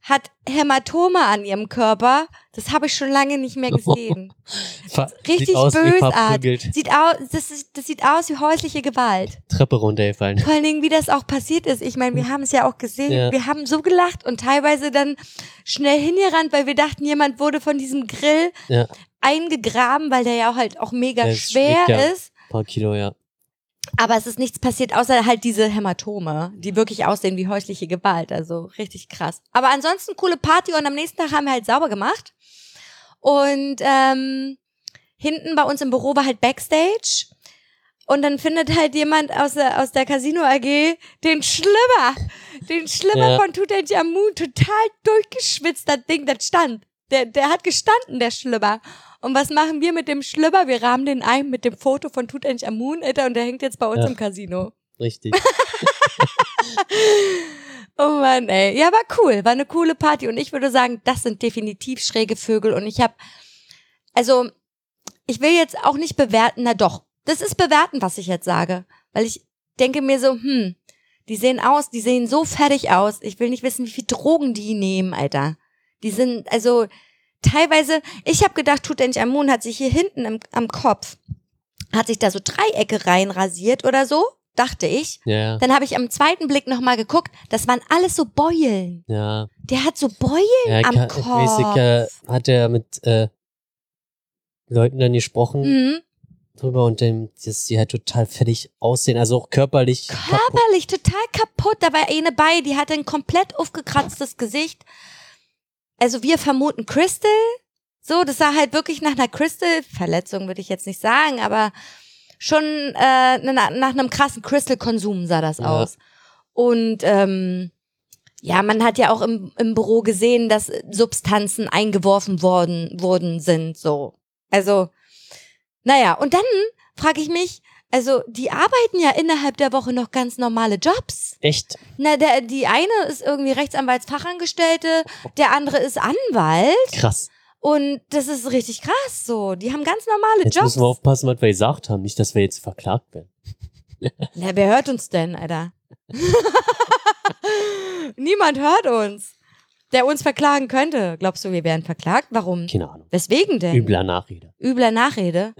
hat Hämatome an ihrem Körper. Das habe ich schon lange nicht mehr gesehen. Richtig sieht aus bösartig. Sieht aus, das, ist, das sieht aus wie häusliche Gewalt. Treppe runtergefallen. Vor allen Dingen, wie das auch passiert ist. Ich meine, wir haben es ja auch gesehen. Ja. Wir haben so gelacht und teilweise dann schnell hingerannt, weil wir dachten, jemand wurde von diesem Grill Ja. eingegraben, weil der ja auch halt auch mega Der schwer ja. ist. Ein paar Kilo, ja. Aber es ist nichts passiert, außer halt diese Hämatome, die wirklich aussehen wie häusliche Gewalt. Also richtig krass. Aber ansonsten coole Party und am nächsten Tag haben wir halt sauber gemacht. Und ähm, hinten bei uns im Büro war halt Backstage. Und dann findet halt jemand aus der, aus der Casino AG den Schlimmer. Den Schlimmer Ja. von Tutanchamun. Total durchgeschwitzt, das Ding, das stand. Der, der hat gestanden, der Schlüpper. Und was machen wir mit dem Schlüpper? Wir rahmen den ein mit dem Foto von Tutanchamun, Alter, und der hängt jetzt bei uns Ja. im Casino. Richtig. Oh Mann, ey. Ja, war cool. War eine coole Party. Und ich würde sagen, das sind definitiv schräge Vögel. Und ich habe, also, ich will jetzt auch nicht bewerten, na doch. Das ist bewerten, was ich jetzt sage. Weil ich denke mir so, hm, die sehen aus, die sehen so fertig aus. Ich will nicht wissen, wie viel Drogen die nehmen, Alter. Die sind, also teilweise, ich habe gedacht, Tutanchamun hat sich hier hinten im, am Kopf, hat sich da so Dreiecke reinrasiert oder so, dachte ich. Ja, Dann habe ich am zweiten Blick nochmal geguckt, das waren alles so Beulen. ja. Der hat so Beulen Ja, am kann- Kopf. ich weiß nicht, äh, hat er mit äh, Leuten dann gesprochen mhm. drüber und dann, dass die halt total fertig aussehen, also auch körperlich. kaputt. Körperlich total kaputt. Da war eine bei, die hatte ein komplett aufgekratztes Gesicht. Also wir vermuten Crystal. So, das sah halt wirklich nach einer Crystal-Verletzung, würde ich jetzt nicht sagen, aber schon äh, na, nach einem krassen Crystal-Konsum sah das Ja. aus. Und ähm, ja, man hat ja auch im, im Büro gesehen, dass Substanzen eingeworfen worden, worden sind. So. Also, naja, und dann frage ich mich, also die arbeiten ja innerhalb der Woche noch ganz normale Jobs. Echt? Na, der, die eine ist irgendwie Rechtsanwaltsfachangestellte, der andere ist Anwalt Krass. Und das ist richtig krass so. Die haben ganz normale Jetzt Jobs. müssen wir aufpassen, was wir gesagt haben. Nicht, dass wir jetzt verklagt werden. Na, wer hört uns denn, Alter? Niemand hört uns. Der uns verklagen könnte. Glaubst du, wir werden verklagt? Warum? Keine Ahnung. Weswegen denn? Übler Nachrede. Übler Nachrede?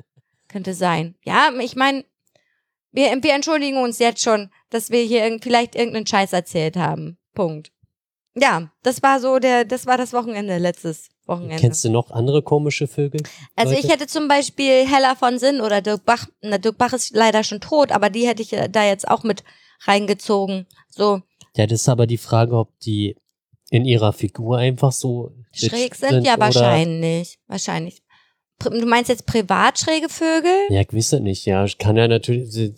Könnte sein. Ja, ich meine, wir, wir entschuldigen uns jetzt schon, dass wir hier irgend, vielleicht irgendeinen Scheiß erzählt haben. Punkt. Ja, das war so der, das war das Wochenende, letztes Wochenende. Kennst du noch andere komische Vögel? Also Leute? ich hätte zum Beispiel Hella von Sinn oder Dirk Bach, na, Dirk Bach ist leider schon tot, aber die hätte ich äh, da jetzt auch mit reingezogen. So Ja, das ist aber die Frage, ob die in ihrer Figur einfach so schräg bitch sind, ja wahrscheinlich. Wahrscheinlich. Du meinst jetzt privat schräge Vögel? Ja, ich es nicht. Ja, ich kann ja natürlich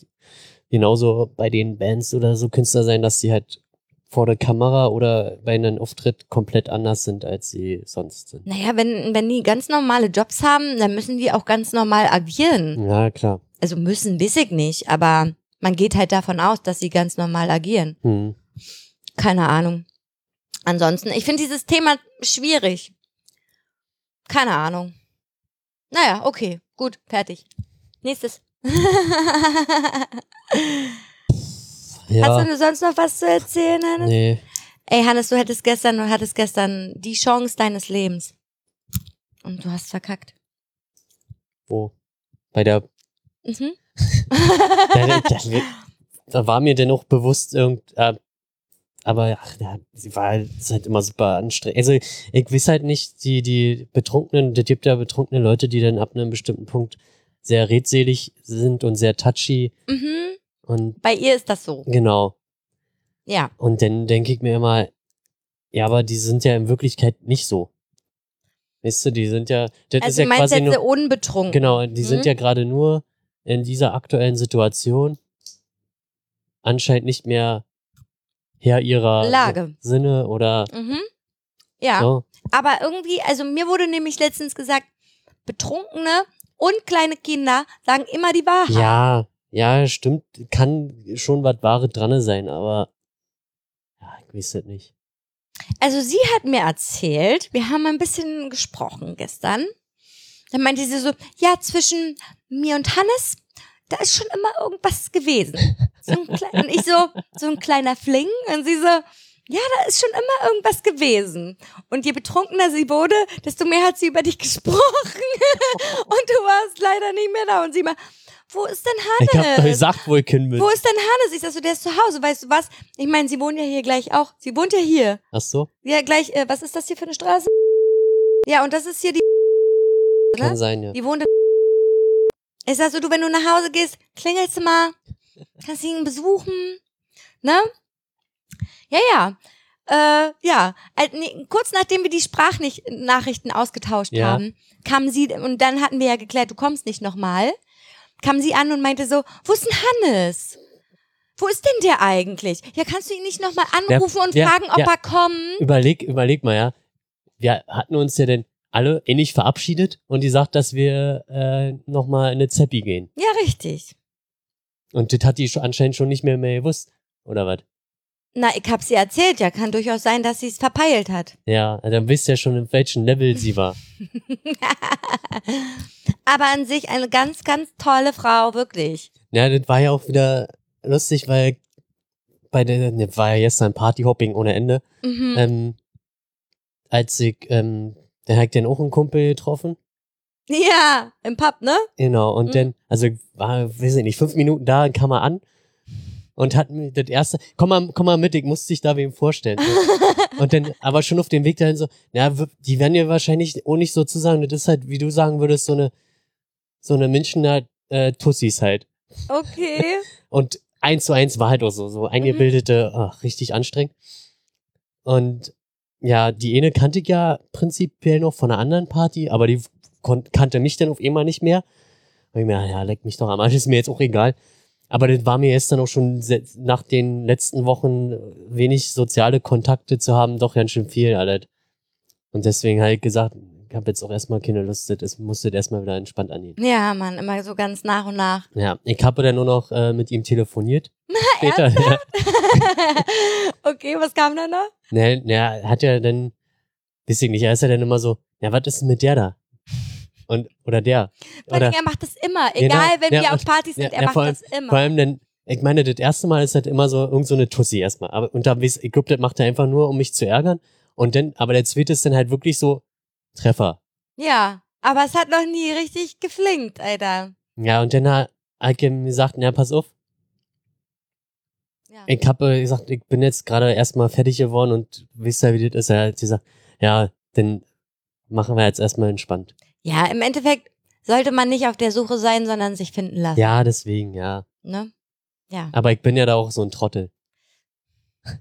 genauso bei den Bands oder so Künstler sein, dass die halt vor der Kamera oder bei einem Auftritt komplett anders sind, als sie sonst sind. Naja, wenn, wenn die ganz normale Jobs haben, dann müssen die auch ganz normal agieren. Ja, klar. Also müssen, weiß ich nicht, aber man geht halt davon aus, dass sie ganz normal agieren. Hm. Keine Ahnung. Ansonsten, ich finde dieses Thema schwierig. Keine Ahnung. Naja, okay, gut, fertig. Nächstes. Ja, Hast du sonst noch was zu erzählen, Hannes? nee. Ey, Hannes, du hättest gestern, du hattest gestern die Chance deines Lebens. Und du hast verkackt. Wo? Bei der, Mhm. da, da, da war mir denn auch bewusst irgend, äh, aber ach, ja, sie war halt, ist halt immer super anstrengend. Also ich weiß halt nicht, die, die Betrunkenen, es gibt ja betrunkene Leute, die dann ab einem bestimmten Punkt sehr redselig sind und sehr touchy mhm. Und Bei ihr ist das so. genau. Ja. Und dann denke ich mir immer, ja, aber die sind ja in Wirklichkeit nicht so. Weißt du, die sind ja, das Also ist ja du meinst quasi jetzt nur, unbetrunken. genau, die sind Mhm. ja gerade nur in dieser aktuellen Situation anscheinend nicht mehr Herr ihrer Lage. Sinne oder Mhm. Ja. so. Aber irgendwie, also mir wurde nämlich letztens gesagt, Betrunkene und kleine Kinder sagen immer die Wahrheit. Ja, ja, stimmt, kann schon was Wahres dran sein, aber ja, ich weiß das nicht. Also sie hat mir erzählt, wir haben ein bisschen gesprochen gestern. Dann meinte sie so, ja, zwischen mir und Hannes, da ist schon immer irgendwas gewesen. So und ich so, so ein kleiner Fling. Und sie so, ja, da ist schon immer irgendwas gewesen. Und je betrunkener sie wurde, desto mehr hat sie über dich gesprochen. und du warst leider nicht mehr da. Und sie mal, wo ist denn Hannes? Ich hab doch gesagt, wo ich hin bin. Wo ist denn Hannes? Ich sag so, der ist zu Hause, weißt du was? Ich meine, sie wohnt ja hier gleich auch. Sie wohnt ja hier. Ach so, Ja, gleich, äh, was ist das hier für eine Straße? Ja, und das ist hier die, kann Ne? sein, ja. die wohnt. Ich sag so, du, wenn du nach Hause gehst, klingelst du mal, kannst ihn besuchen, ne? Ja, ja. Äh, ja, Al- nee, kurz nachdem wir die Sprachnachrichten ausgetauscht Ja. haben, kam sie, und dann hatten wir ja geklärt, du kommst nicht nochmal, kam sie an und meinte so, wo ist denn Hannes? Wo ist denn der eigentlich? Ja, kannst du ihn nicht nochmal anrufen und ja, fragen, ob ja. er kommt? Überleg, überleg mal, ja. Wir hatten uns ja denn alle ähnlich verabschiedet und die sagt, dass wir äh, nochmal in eine Zeppi gehen. Ja, richtig. Und das hat die anscheinend schon nicht mehr, mehr gewusst. Oder was? Na, ich hab's ihr erzählt, ja, kann durchaus sein, dass sie es verpeilt hat. Ja, dann wisst ihr schon, in welchem Level sie war. Aber an sich eine ganz, ganz tolle Frau, wirklich. Ja, das war ja auch wieder lustig, weil bei der, ne, war ja gestern Partyhopping ohne Ende. Mhm. Ähm, als ich, ähm, da hat dann auch einen Kumpel getroffen. ja, im Pub, ne? Genau, und Mhm. dann, also war, weiß ich nicht, fünf Minuten da, kam er an und hat mir das erste, komm mal, komm mal mit, ich muss dich da wem vorstellen. Und dann, aber schon auf dem Weg dahin so, ja, w- die werden ja wahrscheinlich auch nicht so zu sagen, das ist halt, wie du sagen würdest, so eine, so eine Münchner äh, Tussis halt. Okay. Und eins zu eins war halt auch so, so eingebildete, ach, richtig anstrengend. Und ja, die eine kannte ich ja prinzipiell noch von einer anderen Party, aber die kannte mich dann auf einmal nicht mehr. Und ich mir, ja, leck mich doch am Arsch, ist mir jetzt auch egal. Aber das war mir jetzt dann auch schon nach den letzten Wochen äh, wenig soziale Kontakte zu haben, doch ganz schön viel, alles. Und deswegen halt gesagt, ich habe jetzt auch erstmal keine Lust, das musste erstmal wieder entspannt angehen. Ja, Mann, immer so ganz nach und nach. Ja, ich habe dann nur noch äh, mit ihm telefoniert. Später. Ja. okay, was kam dann noch? Ne, ne, er hat ja dann, weiß ich nicht, er ist ja dann immer so, ja, was ist denn mit der da? Und, oder der. Vor Oder, allem, er macht das immer. Genau. Egal, wenn Ja, wir auf Partys sind, ja, er ja, macht allem- das immer. vor allem dann, ich meine, das erste Mal ist halt immer so, irgend so eine Tussi erstmal. Aber, und da, weiß- ich glaube, das macht er einfach nur, um mich zu ärgern. Und dann, aber der zweite ist dann halt wirklich so, Treffer. ja, aber es hat noch nie richtig geflinkt, Alter. Ja, und dann hat er mir gesagt, na, pass auf, Ja. ich habe gesagt, ich bin jetzt gerade erstmal fertig geworden und wisst ihr, wie das ist? Er hat gesagt, ja, dann machen wir jetzt erstmal entspannt. Ja, im Endeffekt sollte man nicht auf der Suche sein, sondern sich finden lassen. Ja, deswegen, ja. Ne? Ja. Aber ich bin ja da auch so ein Trottel.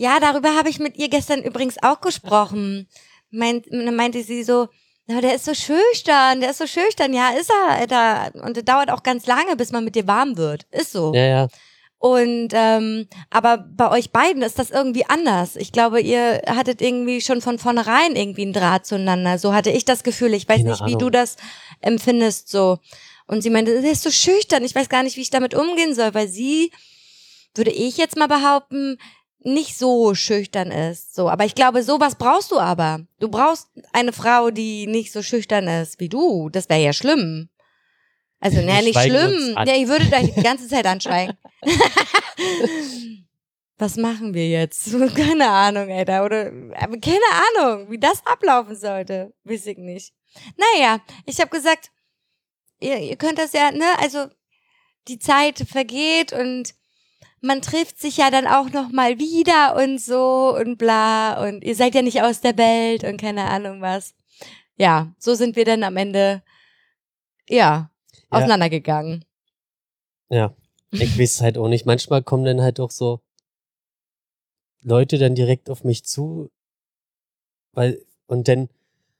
Ja, darüber habe ich mit ihr gestern übrigens auch gesprochen. Meint, meinte sie so, na, der ist so schüchtern, der ist so schüchtern. Ja, ist er, Alter. Und es dauert auch ganz lange, bis man mit dir warm wird. Ist so. Ja, ja. Und ähm, aber bei euch beiden ist das irgendwie anders. Ich glaube, ihr hattet irgendwie schon von vornherein irgendwie einen Draht zueinander. So hatte ich das Gefühl. Ich weiß Keine nicht, wie Ahnung. du das empfindest. So. Und sie meinte, der ist so schüchtern. Ich weiß gar nicht, wie ich damit umgehen soll, weil sie, würde ich jetzt mal behaupten, nicht so schüchtern ist. So, aber ich glaube, sowas brauchst du aber. Du brauchst eine Frau, die nicht so schüchtern ist wie du. Das wäre ja schlimm. Also, naja, nicht schlimm. Ja, ich würde da die ganze Zeit anschweigen. Was machen wir jetzt? Keine Ahnung, Alter. Oder aber keine Ahnung, wie das ablaufen sollte. Weiß ich nicht. Naja, ich habe gesagt, ihr, ihr könnt das ja, ne, also die Zeit vergeht und man trifft sich ja dann auch noch mal wieder und so und bla und ihr seid ja nicht aus der Welt und keine Ahnung was. Ja, so sind wir dann am Ende ja, Ja. auseinandergegangen. Ja. Ich weiß halt auch nicht. Manchmal kommen dann halt auch so Leute dann direkt auf mich zu, weil, und dann,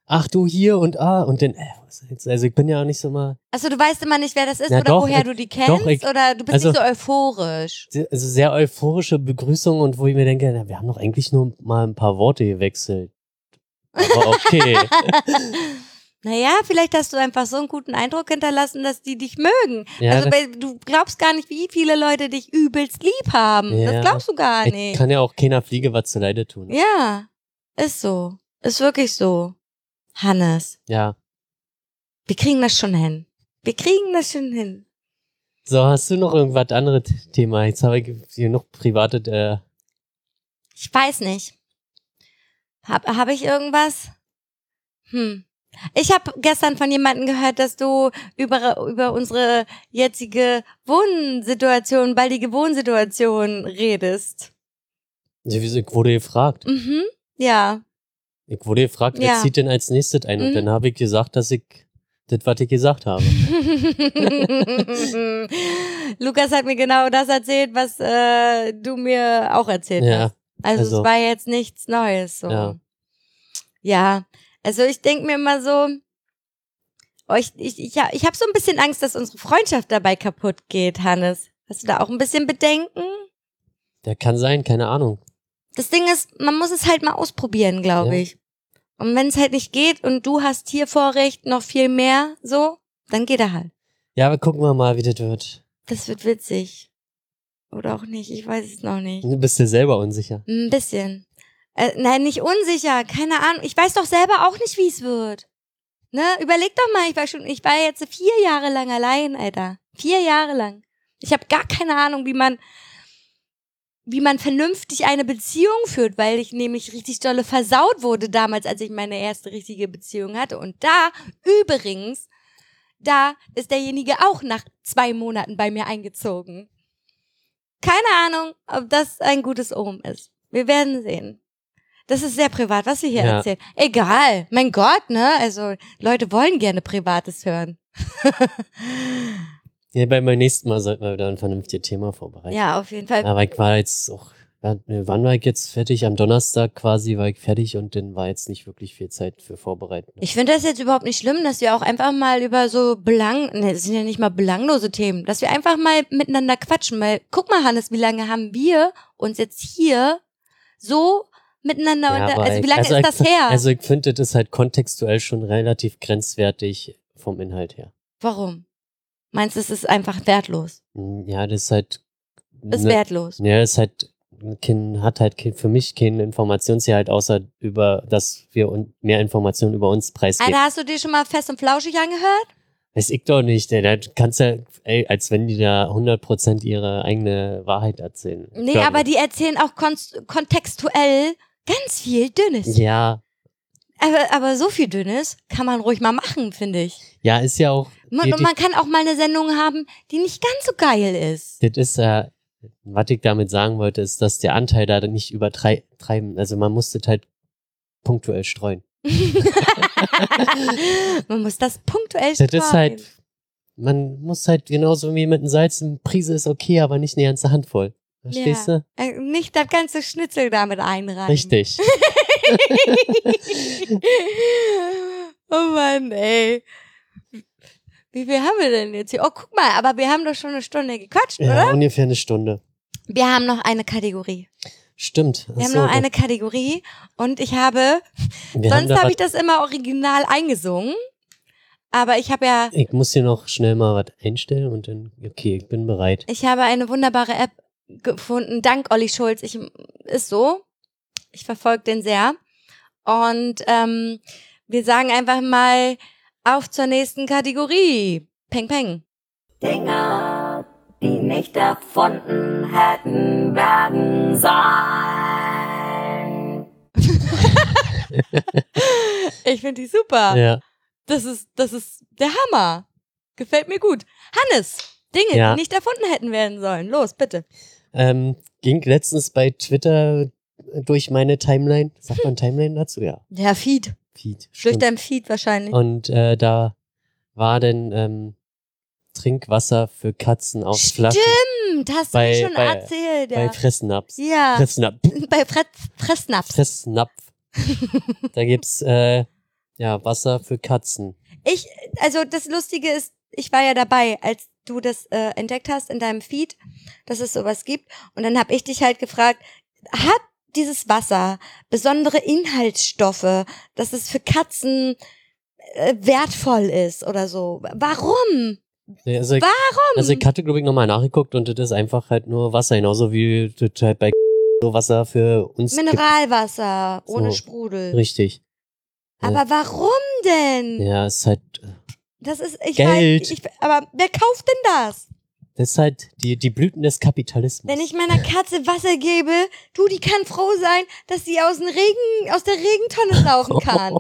ach du hier und ah, und dann, äh, was ist jetzt? Also ich bin ja auch nicht so mal, Also du weißt immer nicht, wer das ist Ja, oder doch, woher ich- du die kennst doch, ich- oder du bist also- nicht so euphorisch. sehr- also sehr euphorische Begrüßung und wo ich mir denke, na, wir haben doch eigentlich nur mal ein paar Worte gewechselt. Aber okay. Naja, vielleicht hast du einfach so einen guten Eindruck hinterlassen, dass die dich mögen. ja, also weil du glaubst gar nicht, wie viele Leute dich übelst lieb haben. Ja. Das glaubst du gar ich nicht. kann ja auch keiner Fliege was zu Leide tun. Ja, ist so. Ist wirklich so. Hannes, Ja. wir kriegen das schon hin. Wir kriegen das schon hin. So, hast du noch irgendwas anderes Thema? Jetzt habe ich hier noch private, äh, Ich weiß nicht. Hab, hab ich irgendwas? Hm. Ich habe gestern von jemandem gehört, dass du über, über unsere jetzige Wohnsituation, baldige Wohnsituation redest. ich wurde gefragt. Mhm. Ja. Ich wurde gefragt, wer Ja. zieht denn als nächstes ein? Und Mhm. dann habe ich gesagt, dass ich das, was ich gesagt habe. Lukas hat mir genau das erzählt, was äh, du mir auch erzählt Ja, hast. Also, also- es war jetzt nichts Neues. So. Ja. Ja, also ich denk mir immer so, oh, ich, ich, ich, ich habe so ein bisschen Angst, dass unsere Freundschaft dabei kaputt geht, Hannes. Hast du da auch ein bisschen Bedenken? Der kann sein, keine Ahnung. Das Ding ist, man muss es halt mal ausprobieren, glaube Ja. ich. Und wenn es halt nicht geht und du hast hier Vorrecht noch viel mehr, so, dann geht er halt. Ja, aber gucken wir mal, wie das wird. Das wird witzig. Oder auch nicht, ich weiß es noch nicht. Du bist dir selber unsicher. Ein bisschen. Äh, nein, nicht unsicher, keine Ahnung. Ich weiß doch selber auch nicht, wie es wird. Ne? Überleg doch mal, ich war schon, ich war jetzt vier Jahre lang allein, Alter. Vier Jahre lang. Ich habe gar keine Ahnung, wie man wie man vernünftig eine Beziehung führt, weil ich nämlich richtig dolle versaut wurde damals, als ich meine erste richtige Beziehung hatte. Und da, übrigens, da ist derjenige auch nach zwei Monaten bei mir eingezogen. Keine Ahnung, ob das ein gutes Ohm ist. Wir werden sehen. Das ist sehr privat, was Sie hier Ja. erzählen. Egal, mein Gott, ne? Also Leute wollen gerne Privates hören. Ja, beim nächsten Mal sollten wir wieder ein vernünftiges Thema vorbereiten. ja, auf jeden Fall. Aber ich war jetzt auch, wann war ich jetzt fertig? Am Donnerstag quasi war ich fertig und dann war jetzt nicht wirklich viel Zeit für Vorbereiten. Ich finde das jetzt überhaupt nicht schlimm, dass wir auch einfach mal über so belang, ne, das sind ja nicht mal belanglose Themen, dass wir einfach mal miteinander quatschen, weil guck mal, Hannes, wie lange haben wir uns jetzt hier so miteinander Ja, unter, also wie ich- lange also ist das her? Also ich finde, das ist halt kontextuell schon relativ grenzwertig vom Inhalt her. Warum? Meinst du, es ist einfach wertlos? Hm, Ja, das ist halt. Ist ne- wertlos. Ja, ist halt, kein, hat halt kein, für mich keine Informationssicherheit, außer über, dass wir un, mehr Informationen über uns preisgeben. Alter, hast du dir schon mal fest und flauschig angehört? Weiß ich doch nicht, ey, da kannst ja, ey, als wenn die da 100% ihre eigene Wahrheit erzählen. Nee, aber die erzählen auch kontextuell ganz viel Dünnes. Ja, Aber, aber so viel Dünnes kann man ruhig mal machen, finde ich. ja, ist ja auch, Man, man kann auch mal eine Sendung haben, die nicht ganz so geil ist. das ist ja, was ich damit sagen wollte, ist, dass der Anteil da nicht übertreiben, also man muss das halt punktuell streuen. man muss das punktuell Das ist streuen. halt, man muss halt genauso wie mit dem Salz, eine Prise ist okay, aber nicht eine ganze Handvoll. Verstehst du? Äh, Nicht das ganze Schnitzel damit einreiben. Richtig. oh Mann, ey. Wie viel haben wir denn jetzt hier? Oh, guck mal, aber wir haben doch schon eine Stunde gequatscht, Ja, oder? ungefähr eine Stunde. Wir haben noch eine Kategorie. Stimmt. Wir haben so, noch eine Kategorie und ich habe, wir sonst habe ich das immer original eingesungen. Aber ich habe ja, Ich muss hier noch schnell mal was einstellen und dann, okay, ich bin bereit. ich habe eine wunderbare App gefunden, dank Olli Schulz. Ich, ist so. Ich verfolge den sehr. Und ähm, wir sagen einfach mal auf zur nächsten Kategorie. Peng, peng. Dinge, die nicht erfunden hätten werden sollen. Ich finde die super. Ja. Das ist, das ist der Hammer. Gefällt mir gut. Hannes, Dinge, Ja. die nicht erfunden hätten werden sollen. Los, bitte. Ähm, ging letztens bei Twitter durch meine Timeline. Sagt man Timeline dazu? Ja. Der Feed. Feed. Durch stimmt. dein Feed wahrscheinlich. Und äh, da war dann ähm, Trinkwasser für Katzen aus Flaschen Stimmt, hast Bei- du mir schon bei- erzählt. bei Ja. Fressnaps. ja. Fressnapf. Bei Fre Fressnaps. Fressnapf. da gibt's äh, ja Wasser für Katzen. Ich, also das Lustige ist, ich war ja dabei, als du das äh, entdeckt hast in deinem Feed, dass es sowas gibt. Und dann habe ich dich halt gefragt, hat dieses Wasser besondere Inhaltsstoffe, dass es für Katzen äh, wertvoll ist oder so? Warum? Ja, Also Warum? also ich hatte, glaube ich, nochmal nachgeguckt und das ist einfach halt nur Wasser, genauso wie das halt bei so Wasser für uns. Mineralwasser ohne So. Sprudel. Richtig. Aber warum denn? Ja, ist halt, Das ist, ich Geld. weiß, ich, aber wer kauft denn das? das ist halt die, die Blüten des Kapitalismus. Wenn ich meiner Katze Wasser gebe, du, die kann froh sein, dass sie aus dem Regen, aus der Regentonne laufen kann.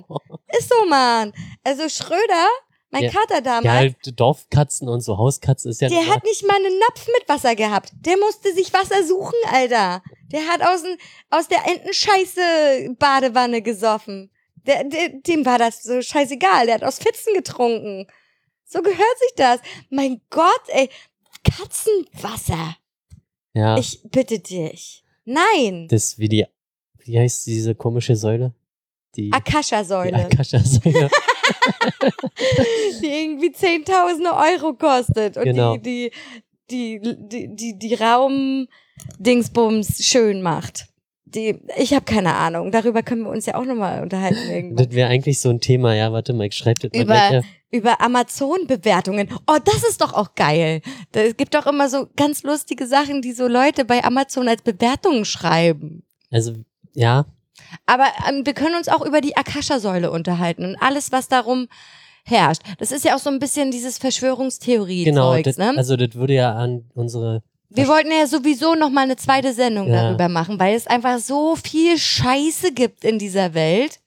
Ist so, Mann. Also Schröder, mein Ja. Kater damals, Ja, halt Dorfkatzen und so Hauskatzen ist ja der hat nicht mal einen Napf mit Wasser gehabt. Der musste sich Wasser suchen, Alter. Der hat aus, dem- aus der Entenscheiße Badewanne gesoffen. Der, der, dem war das so scheißegal. Der hat aus Pfützen getrunken. So gehört sich das. Mein Gott, ey. Katzenwasser. ja, Ich bitte dich. Nein. das wie die, wie heißt diese komische Säule? Die, die Akasha-Säule, Akasha-Säule. die irgendwie zehntausende Euro kostet und Genau. die, die, die, die, die, die Raumdingsbums schön macht. Die, ich habe keine Ahnung. Darüber können wir uns ja auch nochmal unterhalten irgendwann. das wäre eigentlich so ein Thema, ja, warte mal, ich schreibe das mal Über- gleich. Ja. Über Amazon-Bewertungen. Oh, das ist doch auch geil. Es gibt doch immer so ganz lustige Sachen, die so Leute bei Amazon als Bewertungen schreiben. Also, ja, Aber ähm, wir können uns auch über die Akasha-Säule unterhalten und alles, was darum herrscht. Das ist ja auch so ein bisschen dieses Verschwörungstheorie-Zeugs, Genau, das, ne? also das würde ja an unsere Wir wollten ja sowieso noch mal eine zweite Sendung Ja. darüber machen, weil es einfach so viel Scheiße gibt in dieser Welt.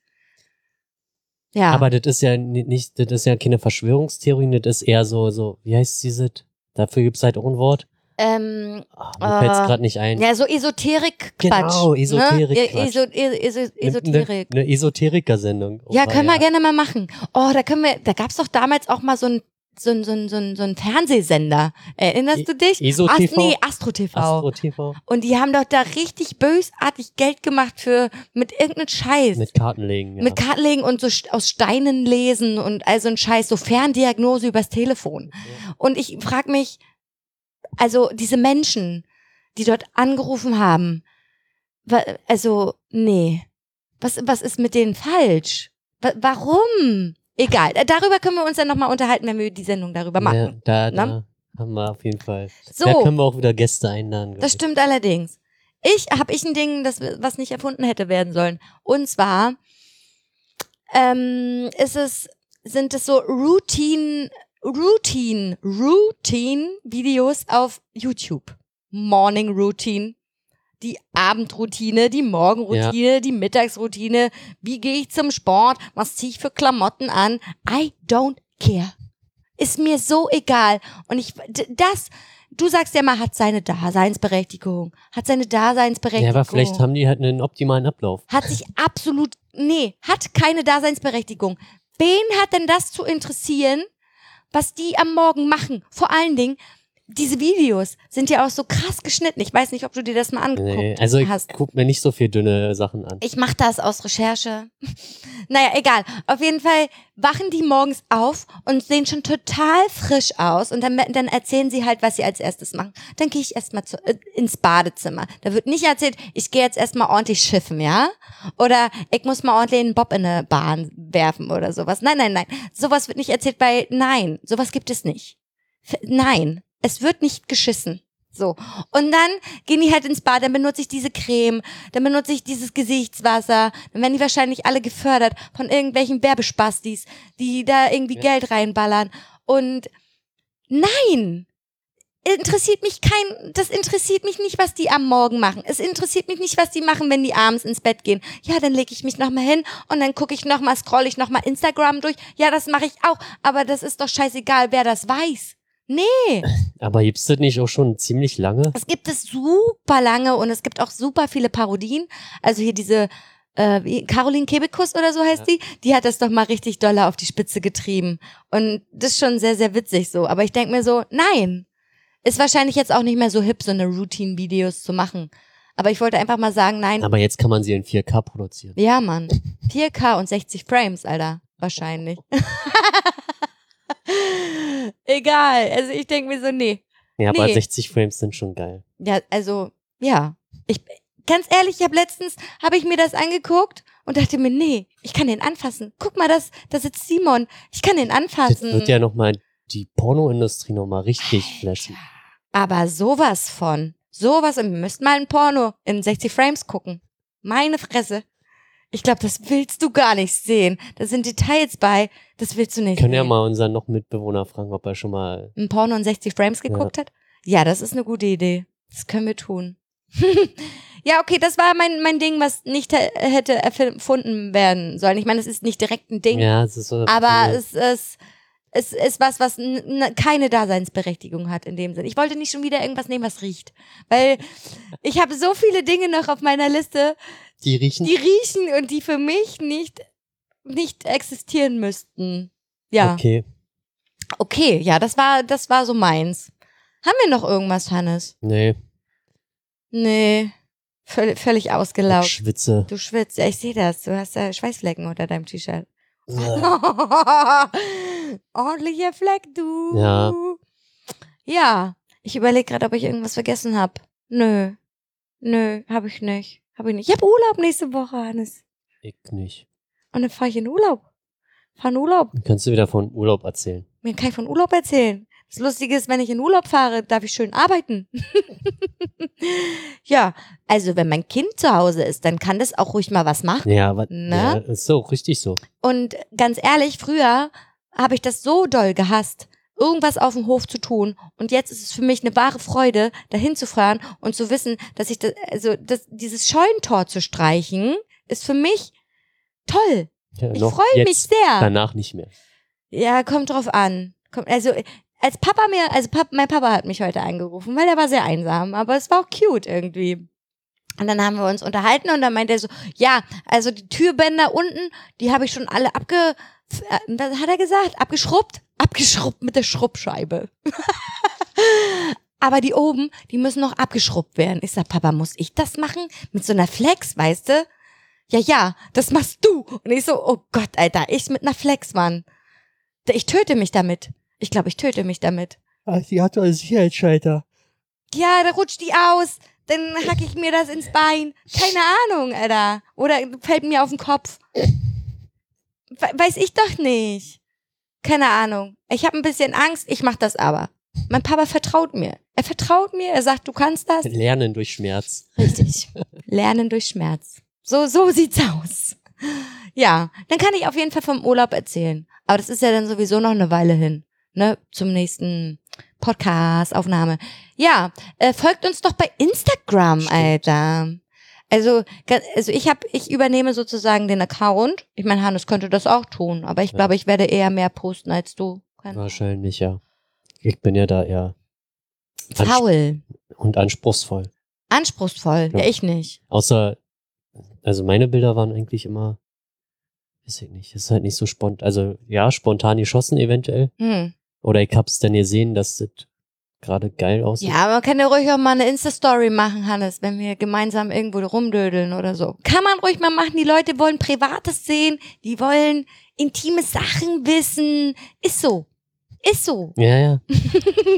Ja. Aber das ist ja ni- nicht, das ist ja keine Verschwörungstheorie, das ist eher so, so, wie heißt dieses? Dafür gibt's halt auch ein Wort. ähm, Ah, mir fällt's Äh, gerade nicht ein. ja, so Esoterik-Quatsch. Genau, Esoterik-Quatsch. Ne? Eso eso eso Esoterik. Eine, eine Esoteriker-Sendung. Oh, Ja, können wir gerne mal machen. Oh, da können wir, da gab's doch damals auch mal so ein so ein, so ein, so ein, so ein Fernsehsender. Erinnerst du dich? ESO Ast- TV? nee, Astro TV. Astro TV Und die haben doch da richtig bösartig Geld gemacht für mit irgendeinem Scheiß. mit Kartenlegen. Ja. Mit Kartenlegen und so aus Steinen lesen und all so ein Scheiß, so Ferndiagnose übers Telefon. Und ich frag mich, also diese Menschen, die dort angerufen haben, also nee, was was ist mit denen falsch? Wa warum? Egal, äh, darüber können wir uns dann nochmal unterhalten, wenn wir die Sendung darüber ja, machen. da, Ne? da haben wir auf jeden Fall. So. Da können wir auch wieder Gäste einladen. Das stimmt allerdings. Ich habe ich ein Ding, das was nicht erfunden hätte werden sollen. Und zwar ähm, ist es sind es so Routine Routine Routine Videos auf YouTube. Morning Routine, die Abendroutine, die Morgenroutine, die Mittagsroutine. Wie gehe ich zum Sport? Was ziehe ich für Klamotten an? I don't care. Ist mir so egal. Und ich das Du sagst ja mal, hat seine Daseinsberechtigung. Hat seine Daseinsberechtigung. Ja, aber vielleicht haben die halt einen optimalen Ablauf. hat sich absolut, nee, hat keine Daseinsberechtigung. Wen hat denn das zu interessieren, was die am Morgen machen? Vor allen Dingen, diese Videos sind ja auch so krass geschnitten. Ich weiß nicht, ob du dir das mal angeguckt Nee, also ich hast. guck mir nicht so viel dünne Sachen an. Ich mache das aus Recherche. naja, egal. Auf jeden Fall wachen die morgens auf und sehen schon total frisch aus und dann, dann erzählen sie halt, was sie als erstes machen. Dann gehe ich erstmal äh, ins Badezimmer. Da wird nicht erzählt, ich gehe jetzt erstmal ordentlich schiffen, ja? Oder ich muss mal ordentlich einen Bob in eine Bahn werfen oder sowas. Nein, nein, nein. Sowas wird nicht erzählt, weil nein, sowas gibt es nicht. F nein, es wird nicht geschissen. So. Und dann gehen die halt ins Bad, dann benutze ich diese Creme, dann benutze ich dieses Gesichtswasser, dann werden die wahrscheinlich alle gefördert von irgendwelchen Werbespastis, die da irgendwie Ja. Geld reinballern. Und nein! Interessiert mich kein, das interessiert mich nicht, was die am Morgen machen. Es interessiert mich nicht, was die machen, wenn die abends ins Bett gehen. Ja, dann lege ich mich nochmal hin und dann gucke ich nochmal, scroll ich nochmal Instagram durch. Ja, das mache ich auch. Aber das ist doch scheißegal, wer das weiß. Nee. Aber gibt's das nicht auch schon ziemlich lange? Es gibt es super lange und es gibt auch super viele Parodien. Also hier diese äh, Caroline Kebekus oder so heißt Ja. die, die hat das doch mal richtig doller auf die Spitze getrieben. Und das ist schon sehr, sehr witzig so. Aber ich denk mir so, nein. Ist wahrscheinlich jetzt auch nicht mehr so hip, so eine Routine-Videos zu machen. Aber ich wollte einfach mal sagen, nein. Aber jetzt kann man sie in 4K produzieren. Ja, Mann. 4K und 60 Frames, Alter. Wahrscheinlich. Egal. Also ich denk mir so, nee. Ja, aber Nee. 60 Frames sind schon geil. Ja, also, ja. Ich, ganz ehrlich, ich habe letztens, habe ich mir das angeguckt und dachte mir, nee, ich kann den anfassen. Guck mal, das, da sitzt Simon. Ich kann den Das anfassen. wird ja nochmal die Pornoindustrie nochmal richtig flashen. Aber sowas von. Sowas, und wir müssten mal ein Porno in 60 Frames gucken. Meine Fresse. Ich glaube, das willst du gar nicht sehen. Da sind Details bei, das willst du nicht Können ja sehen. mal unseren noch Mitbewohner fragen, ob er schon mal. ein Porno in 60 Frames geguckt hat? Ja, das ist eine gute Idee. Das können wir tun. ja, okay, das war mein, mein Ding, was nicht hä- hätte erfunden werden sollen. Ich meine, es ist nicht direkt ein Ding, Ja, es ist so. aber ja. es ist, es ist was, was keine Daseinsberechtigung hat in dem Sinn. Ich wollte nicht schon wieder irgendwas nehmen, was riecht. Weil ich habe so viele Dinge noch auf meiner Liste, die riechen. die riechen und die für mich nicht, nicht existieren müssten. Ja. Okay. Okay, ja, das war, das war so meins. Haben wir noch irgendwas, Hannes? Nee. Nee, völlig, völlig Ich ausgelaugt. schwitze. Du schwitzt, ja, ich sehe das. Du hast da Schweißflecken unter deinem T-Shirt. Ordentlicher Fleck, du. Ja. Ja, ich überlege gerade, ob ich irgendwas vergessen habe. Nö. Nö, habe ich nicht. Hab ich nicht. Ich habe Urlaub nächste Woche, Hannes. Ich nicht. Und dann fahre ich in Urlaub. Fahr in Urlaub. Dann kannst du wieder von Urlaub erzählen. Mir kann ich von Urlaub erzählen. Das Lustige ist, wenn ich in Urlaub fahre, darf ich schön arbeiten. ja, also wenn mein Kind zu Hause ist, dann kann das auch ruhig mal was machen. Ja, aber Ne? ja, ist so, richtig so. Und ganz ehrlich, früher habe ich das so doll gehasst, irgendwas auf dem Hof zu tun. Und jetzt ist es für mich eine wahre Freude, dahin zu fahren und zu wissen, dass ich das, also das, dieses Scheunentor zu streichen, ist für mich toll. Ja, Ich freue mich sehr. Danach nicht mehr. Ja, kommt drauf an. Kommt, also als Papa mir, also Pap, mein Papa hat mich heute angerufen, weil er war sehr einsam, aber es war auch cute irgendwie. Und dann haben wir uns unterhalten und dann meinte er so, ja, also die Türbänder unten, die habe ich schon alle abge, äh, was hat er gesagt? Abgeschrubbt? Abgeschrubbt mit der Schrubbscheibe. aber die oben, die müssen noch abgeschrubbt werden. Ich sag, Papa, muss ich das machen? Mit so einer Flex, weißt du? Ja, ja, das machst du. Und ich so, oh Gott, Alter, ich mit einer Flex, Mann. Ich töte mich damit. Ich glaube, ich töte mich damit. Ach, die hat doch einen Sicherheitsschalter. Ja, da rutscht die aus. Dann hack ich mir das ins Bein. Keine Ahnung, Alter. Oder fällt mir auf den Kopf. We weiß ich doch nicht. Keine Ahnung. Ich habe ein bisschen Angst. Ich mach das aber. Mein Papa vertraut mir. Er vertraut mir. Er sagt, du kannst das. Lernen durch Schmerz. Richtig. Lernen durch Schmerz. So, so sieht's aus. Ja, dann kann ich auf jeden Fall vom Urlaub erzählen. Aber das ist ja dann sowieso noch eine Weile hin, ne? Zum nächsten Podcast-Aufnahme. Ja, äh, folgt uns doch bei Instagram, Stimmt. Alter. Also, also ich habe, ich übernehme sozusagen den Account. Ich meine, Hannes könnte das auch tun, aber ich Ja. glaube, ich werde eher mehr posten als du. Keine. Wahrscheinlich, ja. Ich bin ja da eher Faul, und anspruchsvoll. anspruchsvoll. Ja. Ja. ich nicht. Außer, also meine Bilder waren eigentlich immer, weiß ich nicht, ist halt nicht so spontan. Also ja, spontan geschossen eventuell. Hm. Oder ich hab's dann gesehen, dass das gerade geil aussieht. Ja, man kann ja ruhig auch mal eine Insta-Story machen, Hannes, wenn wir gemeinsam irgendwo rumdödeln oder so. Kann man ruhig mal machen. Die Leute wollen Privates sehen, die wollen intime Sachen wissen. Ist so. Ist so. Ja, ja.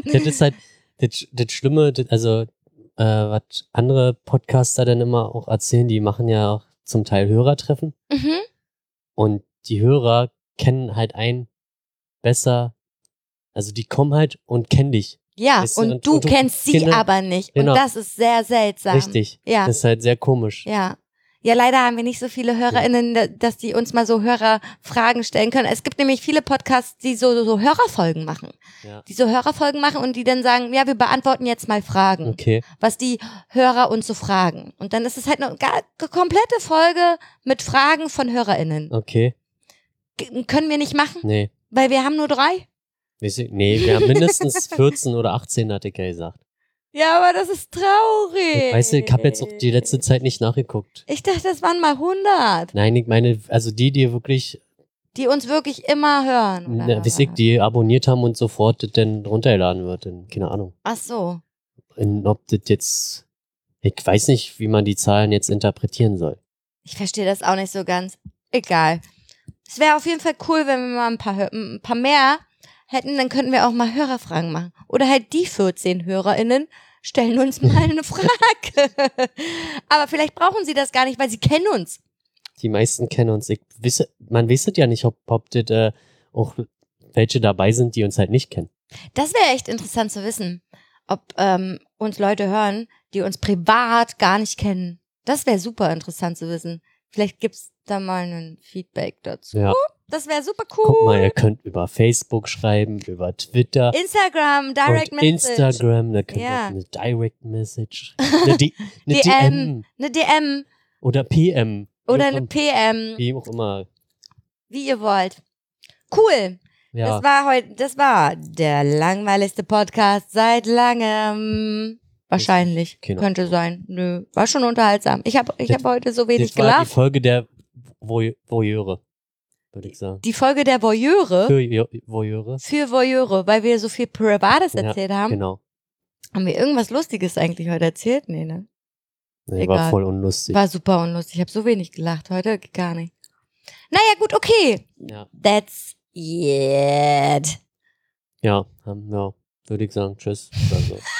das ist halt das, das Schlimme, das, also äh, was andere Podcaster dann immer auch erzählen, die machen ja auch zum Teil Hörertreffen Mhm. und die Hörer kennen halt einen besser, also die kommen halt und kennen dich. Ja, Weißt du, und und- du und du- kennst sie genau. aber nicht. Genau. Und das ist sehr seltsam. Richtig. Ja. Das ist halt sehr komisch. Ja. Ja, leider haben wir nicht so viele HörerInnen, da- dass die uns mal so Hörerfragen stellen können. Es gibt nämlich viele Podcasts, die so, so Hörerfolgen machen. Ja. Die so Hörerfolgen machen und die dann sagen, ja, wir beantworten jetzt mal Fragen. Okay. was die Hörer uns so fragen. Und dann ist es halt eine komplette Folge mit Fragen von HörerInnen. Okay. G können wir nicht machen, Nee. weil wir haben nur drei. Nee, wir haben mindestens 14 oder 18, hatte ich ja gesagt. Ja, aber das ist traurig. Ich weiß, ich habe jetzt auch die letzte Zeit nicht nachgeguckt. Ich dachte, das waren mal 100, Nein, ich meine, also die, die wirklich, die uns wirklich immer hören. Oder? na, ich, die abonniert haben und sofort das dann runtergeladen wird. Denn, keine Ahnung. Ach so. Und ob das jetzt, ich weiß nicht, wie man die Zahlen jetzt interpretieren soll. Ich verstehe das auch nicht so ganz. Egal. Es wäre auf jeden Fall cool, wenn wir mal ein paar, ein paar mehr hätten, dann könnten wir auch mal Hörerfragen machen. Oder halt die 14 HörerInnen stellen uns mal eine Frage. Aber vielleicht brauchen sie das gar nicht, weil sie kennen uns. Die meisten kennen uns. Ich wisse, man es ja nicht, ob, ob das äh, auch welche dabei sind, die uns halt nicht kennen. Das wäre echt interessant zu wissen, ob ähm, uns Leute hören, die uns privat gar nicht kennen. Das wäre super interessant zu wissen. Vielleicht gibt's da mal ein Feedback dazu. Ja. Das wäre super cool. Guck mal, ihr könnt über Facebook schreiben, über Twitter. Instagram, Direct und Message. Instagram, da könnt ihr Ja. eine Direct Message, eine, D eine DM. DM Eine DM oder PM. Oder eine PM, Wie auch immer. wie ihr wollt. Cool. Ja, Das war heute, das war der langweiligste Podcast seit langem. Wahrscheinlich. Genau. Könnte sein. Nö. War schon unterhaltsam. Ich habe ich hab heute so wenig das war die gelacht. Folge der Voy- Voyeure, würde ich sagen. Die Folge der Voyeure Für Voyeure. für Voyeure, weil wir so viel Privates Ja, erzählt haben. Genau. Haben wir irgendwas Lustiges eigentlich heute erzählt? Nee, ne? Nee, war Egal. voll unlustig. War super unlustig. Ich habe so wenig gelacht heute. Gar nicht. Naja, gut, okay. Ja, That's it. ja, ähm, ja würde ich sagen, tschüss. Oder so.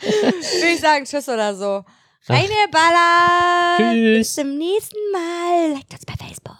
Würde ich sagen, tschüss oder so. Reine Baller. Tschüss. Bis zum nächsten Mal. Liked uns bei Facebook.